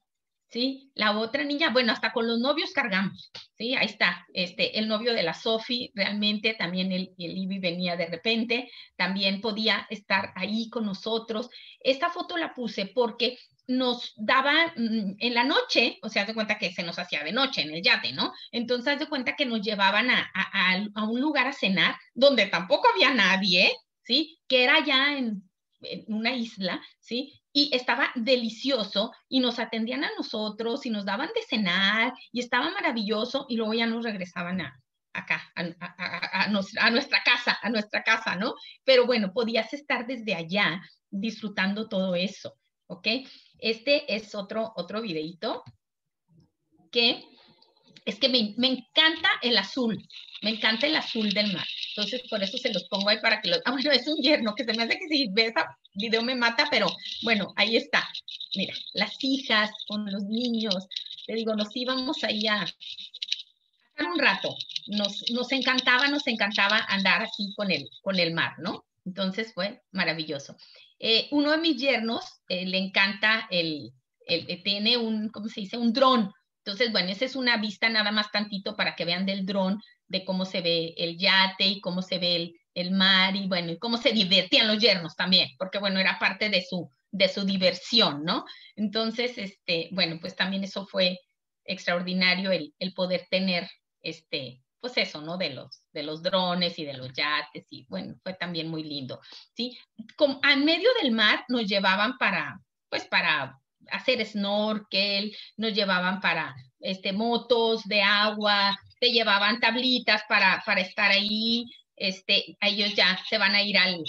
¿Sí? La otra niña, bueno, hasta con los novios cargamos, ¿sí? Ahí está, este, el novio de la Sofi, realmente también el, el venía de repente, también podía estar ahí con nosotros. Esta foto la puse porque nos daba mm, en la noche, o sea, de cuenta que se nos hacía de noche en el yate, ¿no? Entonces, de cuenta que nos llevaban a, a, a un lugar a cenar donde tampoco había nadie, ¿sí? Que era ya en, en una isla, ¿sí? Y estaba delicioso y nos atendían a nosotros y nos daban de cenar y estaba maravilloso y luego ya nos regresaban a, acá, a, a, a, nuestra casa, a nuestra casa, ¿no? Pero bueno, podías estar desde allá disfrutando todo eso, ¿ok? Este es otro, otro videito que es que me, me, encanta el azul, me encanta el azul del mar. Entonces, por eso se los pongo ahí para que los... Ah, bueno, es un yerno, que se me hace que si ve ese video me mata, pero bueno, ahí está. Mira, las hijas con los niños, te digo, nos íbamos ahí a, un rato. Nos, nos encantaba, nos encantaba andar así con el, con el mar, ¿no? Entonces fue maravilloso. Eh, uno de mis yernos eh, le encanta el, el, el, tiene un, ¿cómo se dice? Un dron. Entonces, bueno, esa es una vista nada más tantito para que vean del dron, de cómo se ve el yate y cómo se ve el, el mar y bueno, y cómo se divertían los yernos también, porque bueno, era parte de su, de su diversión, ¿no? Entonces, este, bueno, pues también eso fue extraordinario el, el poder tener, este, pues eso, ¿no? De los, de los drones y de los yates y bueno, fue también muy lindo, ¿sí? Como, a medio del mar nos llevaban para, pues para hacer snorkel, nos llevaban para este, motos de agua, te llevaban tablitas para, para estar ahí, este, ellos ya se van a ir al,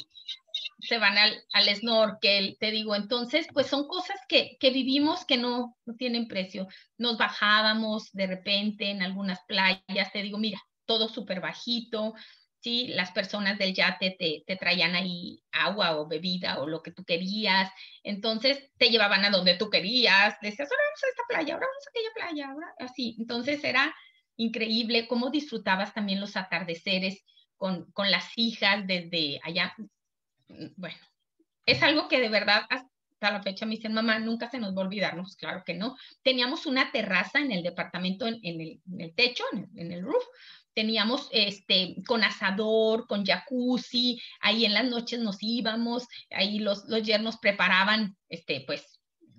se van al, al snorkel, te digo, entonces, pues son cosas que, que vivimos que no, no tienen precio. Nos bajábamos de repente en algunas playas, te digo, mira, todo súper bajito, ¿sí? Las personas del yate te, te, traían ahí agua o bebida o lo que tú querías, entonces te llevaban a donde tú querías, decías, ahora vamos a esta playa, ahora vamos a aquella playa, ahora así, entonces era increíble, cómo disfrutabas también los atardeceres con, con las hijas desde allá. Bueno, es algo que de verdad hasta la fecha me dicen, mamá, nunca se nos va a olvidarnos, claro que no. Teníamos una terraza en el departamento, en, el, en el, techo, en el, en el roof, teníamos este con asador, con jacuzzi, ahí en las noches nos íbamos, ahí los, los yernos preparaban, este, pues,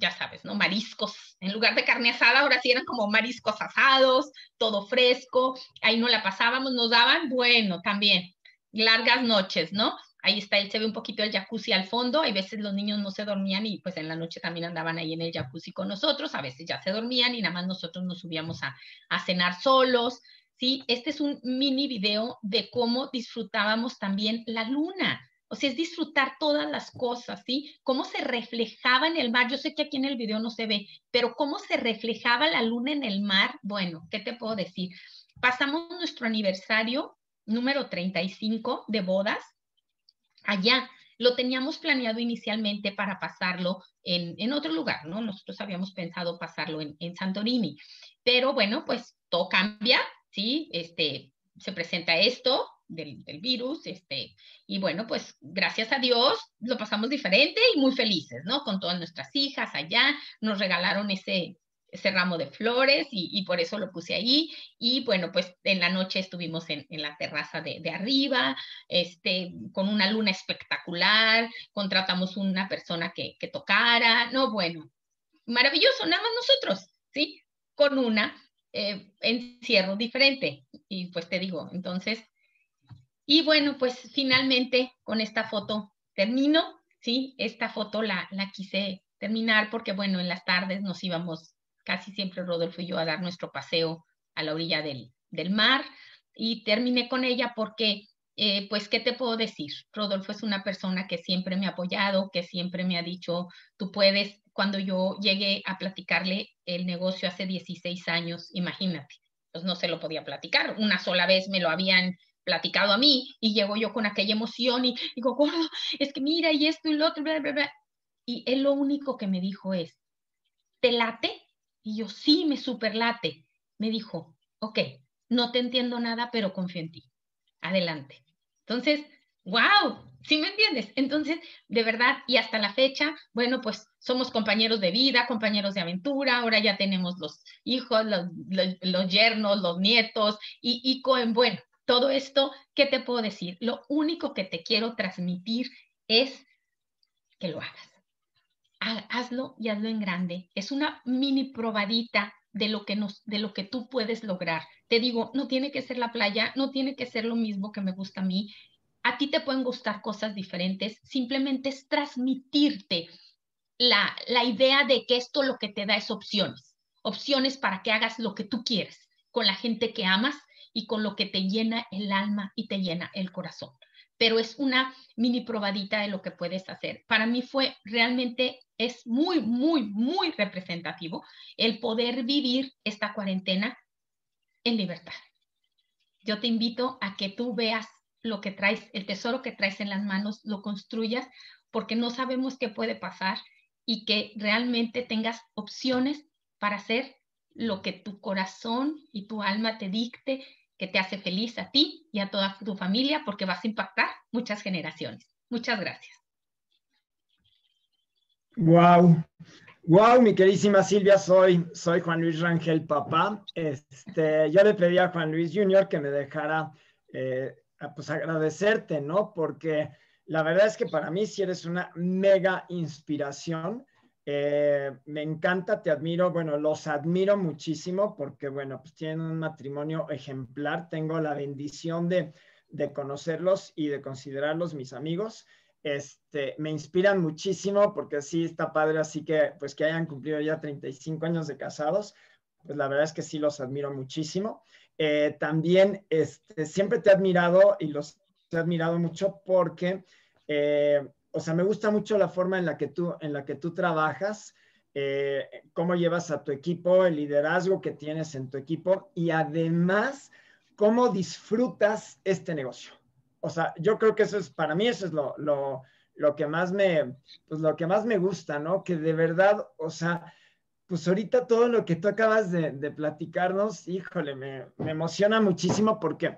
ya sabes, ¿no? Mariscos, en lugar de carne asada, ahora sí eran como mariscos asados, todo fresco, ahí no la pasábamos, nos daban, bueno, también, largas noches, ¿no? Ahí está, él se ve un poquito el jacuzzi al fondo, hay veces los niños no se dormían y pues en la noche también andaban ahí en el jacuzzi con nosotros, a veces ya se dormían y nada más nosotros nos subíamos a, a cenar solos, ¿sí? Este es un mini video de cómo disfrutábamos también la luna. O sea, es disfrutar todas las cosas, ¿sí? Cómo se reflejaba en el mar. Yo sé que aquí en el video no se ve, pero cómo se reflejaba la luna en el mar. Bueno, ¿qué te puedo decir? Pasamos nuestro aniversario número 35 de bodas allá. Lo teníamos planeado inicialmente para pasarlo en, en otro lugar, ¿no? Nosotros habíamos pensado pasarlo en, en Santorini, pero bueno, pues todo cambia, ¿sí? Este, se presenta esto del, virus, este, y bueno, pues gracias a Dios lo pasamos diferente y muy felices, ¿no? Con todas nuestras hijas allá, nos regalaron ese, ese ramo de flores y, y, por eso lo puse ahí. Y bueno, pues en la noche estuvimos en, en la terraza de, de, arriba, este, con una luna espectacular, contratamos una persona que, que tocara, no, bueno, maravilloso, nada más nosotros, ¿sí? Con una eh, encierro diferente. Y pues te digo, entonces, y bueno, pues finalmente con esta foto termino, ¿sí? Esta foto la, la quise terminar porque, bueno, en las tardes nos íbamos casi siempre Rodolfo y yo a dar nuestro paseo a la orilla del, del mar y terminé con ella porque, eh, pues, ¿qué te puedo decir? Rodolfo es una persona que siempre me ha apoyado, que siempre me ha dicho, tú puedes, cuando yo llegué a platicarle el negocio hace 16 años, imagínate, pues no se lo podía platicar. Una sola vez me lo habían platicado a mí y llego yo con aquella emoción y digo, gordo, es que mira y esto y lo otro, bla, bla, bla. Y él lo único que me dijo es, ¿te late? Y yo, sí, me superlate. Me dijo, ok, no te entiendo nada, pero confío en ti. Adelante. Entonces, wow, ¿Sí me entiendes? Entonces, de verdad, y hasta la fecha, bueno, pues somos compañeros de vida, compañeros de aventura, ahora ya tenemos los hijos, los, los, yernos, los nietos, y, y con, bueno, todo esto, ¿qué te puedo decir? Lo único que te quiero transmitir es que lo hagas. Hazlo y hazlo en grande. Es una mini probadita de lo que nos, de lo que tú puedes lograr. Te digo, no tiene que ser la playa, no tiene que ser lo mismo que me gusta a mí, a ti te pueden gustar cosas diferentes, simplemente es transmitirte la, la idea de que esto lo que te da es opciones, opciones para que hagas lo que tú quieres con la gente que amas y con lo que te llena el alma y te llena el corazón. Pero es una mini probadita de lo que puedes hacer. Para mí fue realmente, es muy, muy, muy representativo el poder vivir esta cuarentena en libertad. Yo te invito a que tú veas lo que traes, el tesoro que traes en las manos, lo construyas, porque no sabemos qué puede pasar y que realmente tengas opciones para hacer lo que tu corazón y tu alma te dicte, que te hace feliz a ti y a toda tu familia, porque vas a impactar muchas generaciones. Muchas gracias. Wow, wow, mi queridísima Silvia, soy, soy Juan Luis Rangel, papá. Este, yo le pedí a Juan Luis Jr. que me dejara eh, pues agradecerte, ¿no? Porque la verdad es que para mí si eres una mega inspiración. Eh, me encanta, te admiro, bueno, los admiro muchísimo porque, bueno, pues tienen un matrimonio ejemplar. Tengo la bendición de, de conocerlos y de considerarlos mis amigos. Este, me inspiran muchísimo porque sí está padre, así que pues que hayan cumplido ya 35 años de casados, pues la verdad es que sí los admiro muchísimo. Eh, también este, siempre te he admirado y los he admirado mucho porque, eh, o sea, me gusta mucho la forma en la que tú, en la que tú trabajas, eh, cómo llevas a tu equipo, el liderazgo que tienes en tu equipo y además cómo disfrutas este negocio. O sea, yo creo que eso es, para mí eso es lo, lo, lo que más me, pues lo que más me gusta, ¿no? Que de verdad, o sea, pues ahorita todo lo que tú acabas de, platicarnos, híjole, me, emociona muchísimo porque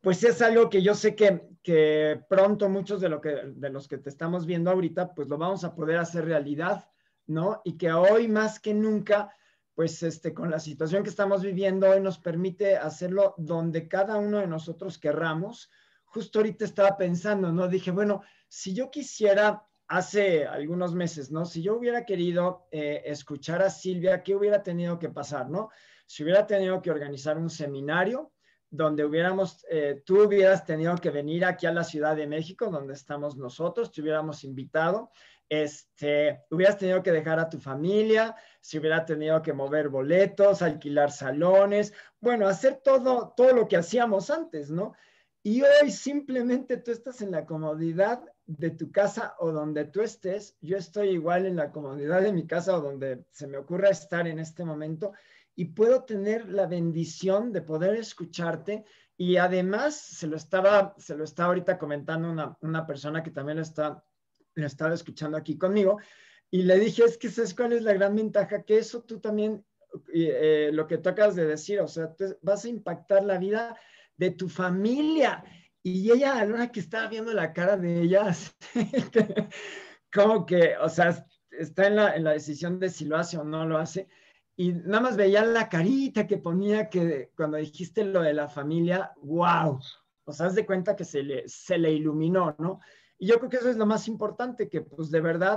pues es algo que yo sé que, que pronto muchos de, los que te estamos viendo ahorita, pues lo vamos a poder hacer realidad, ¿no? Y que hoy más que nunca, pues este, con la situación que estamos viviendo hoy nos permite hacerlo donde cada uno de nosotros querramos. Justo ahorita estaba pensando, ¿no? Dije, bueno, si yo quisiera hace algunos meses, ¿no? Si yo hubiera querido eh, escuchar a Silvia, ¿qué hubiera tenido que pasar, ¿no? Si hubiera tenido que organizar un seminario donde hubiéramos, eh, tú hubieras tenido que venir aquí a la Ciudad de México, donde estamos nosotros, te hubiéramos invitado, este, hubieras tenido que dejar a tu familia, si hubiera tenido que mover boletos, alquilar salones, bueno, hacer todo, todo lo que hacíamos antes, ¿no? Y hoy simplemente tú estás en la comodidad de tu casa o donde tú estés. Yo estoy igual en la comodidad de mi casa o donde se me ocurra estar en este momento y puedo tener la bendición de poder escucharte y además se lo estaba, se lo estaba ahorita comentando una, una persona que también lo, está, lo estaba escuchando aquí conmigo y le dije, es que sabes cuál es la gran ventaja, que eso tú también, eh, lo que tú acabas de decir, o sea, vas a impactar la vida de tu familia. Y ella, a la hora que estaba viendo la cara de ella, <laughs> como que, o sea, está en la, en la decisión de si lo hace o no lo hace. Y nada más veía la carita que ponía que cuando dijiste lo de la familia, wow, o sea, haz de cuenta que se le, se le iluminó, ¿no? Y yo creo que eso es lo más importante, que pues de verdad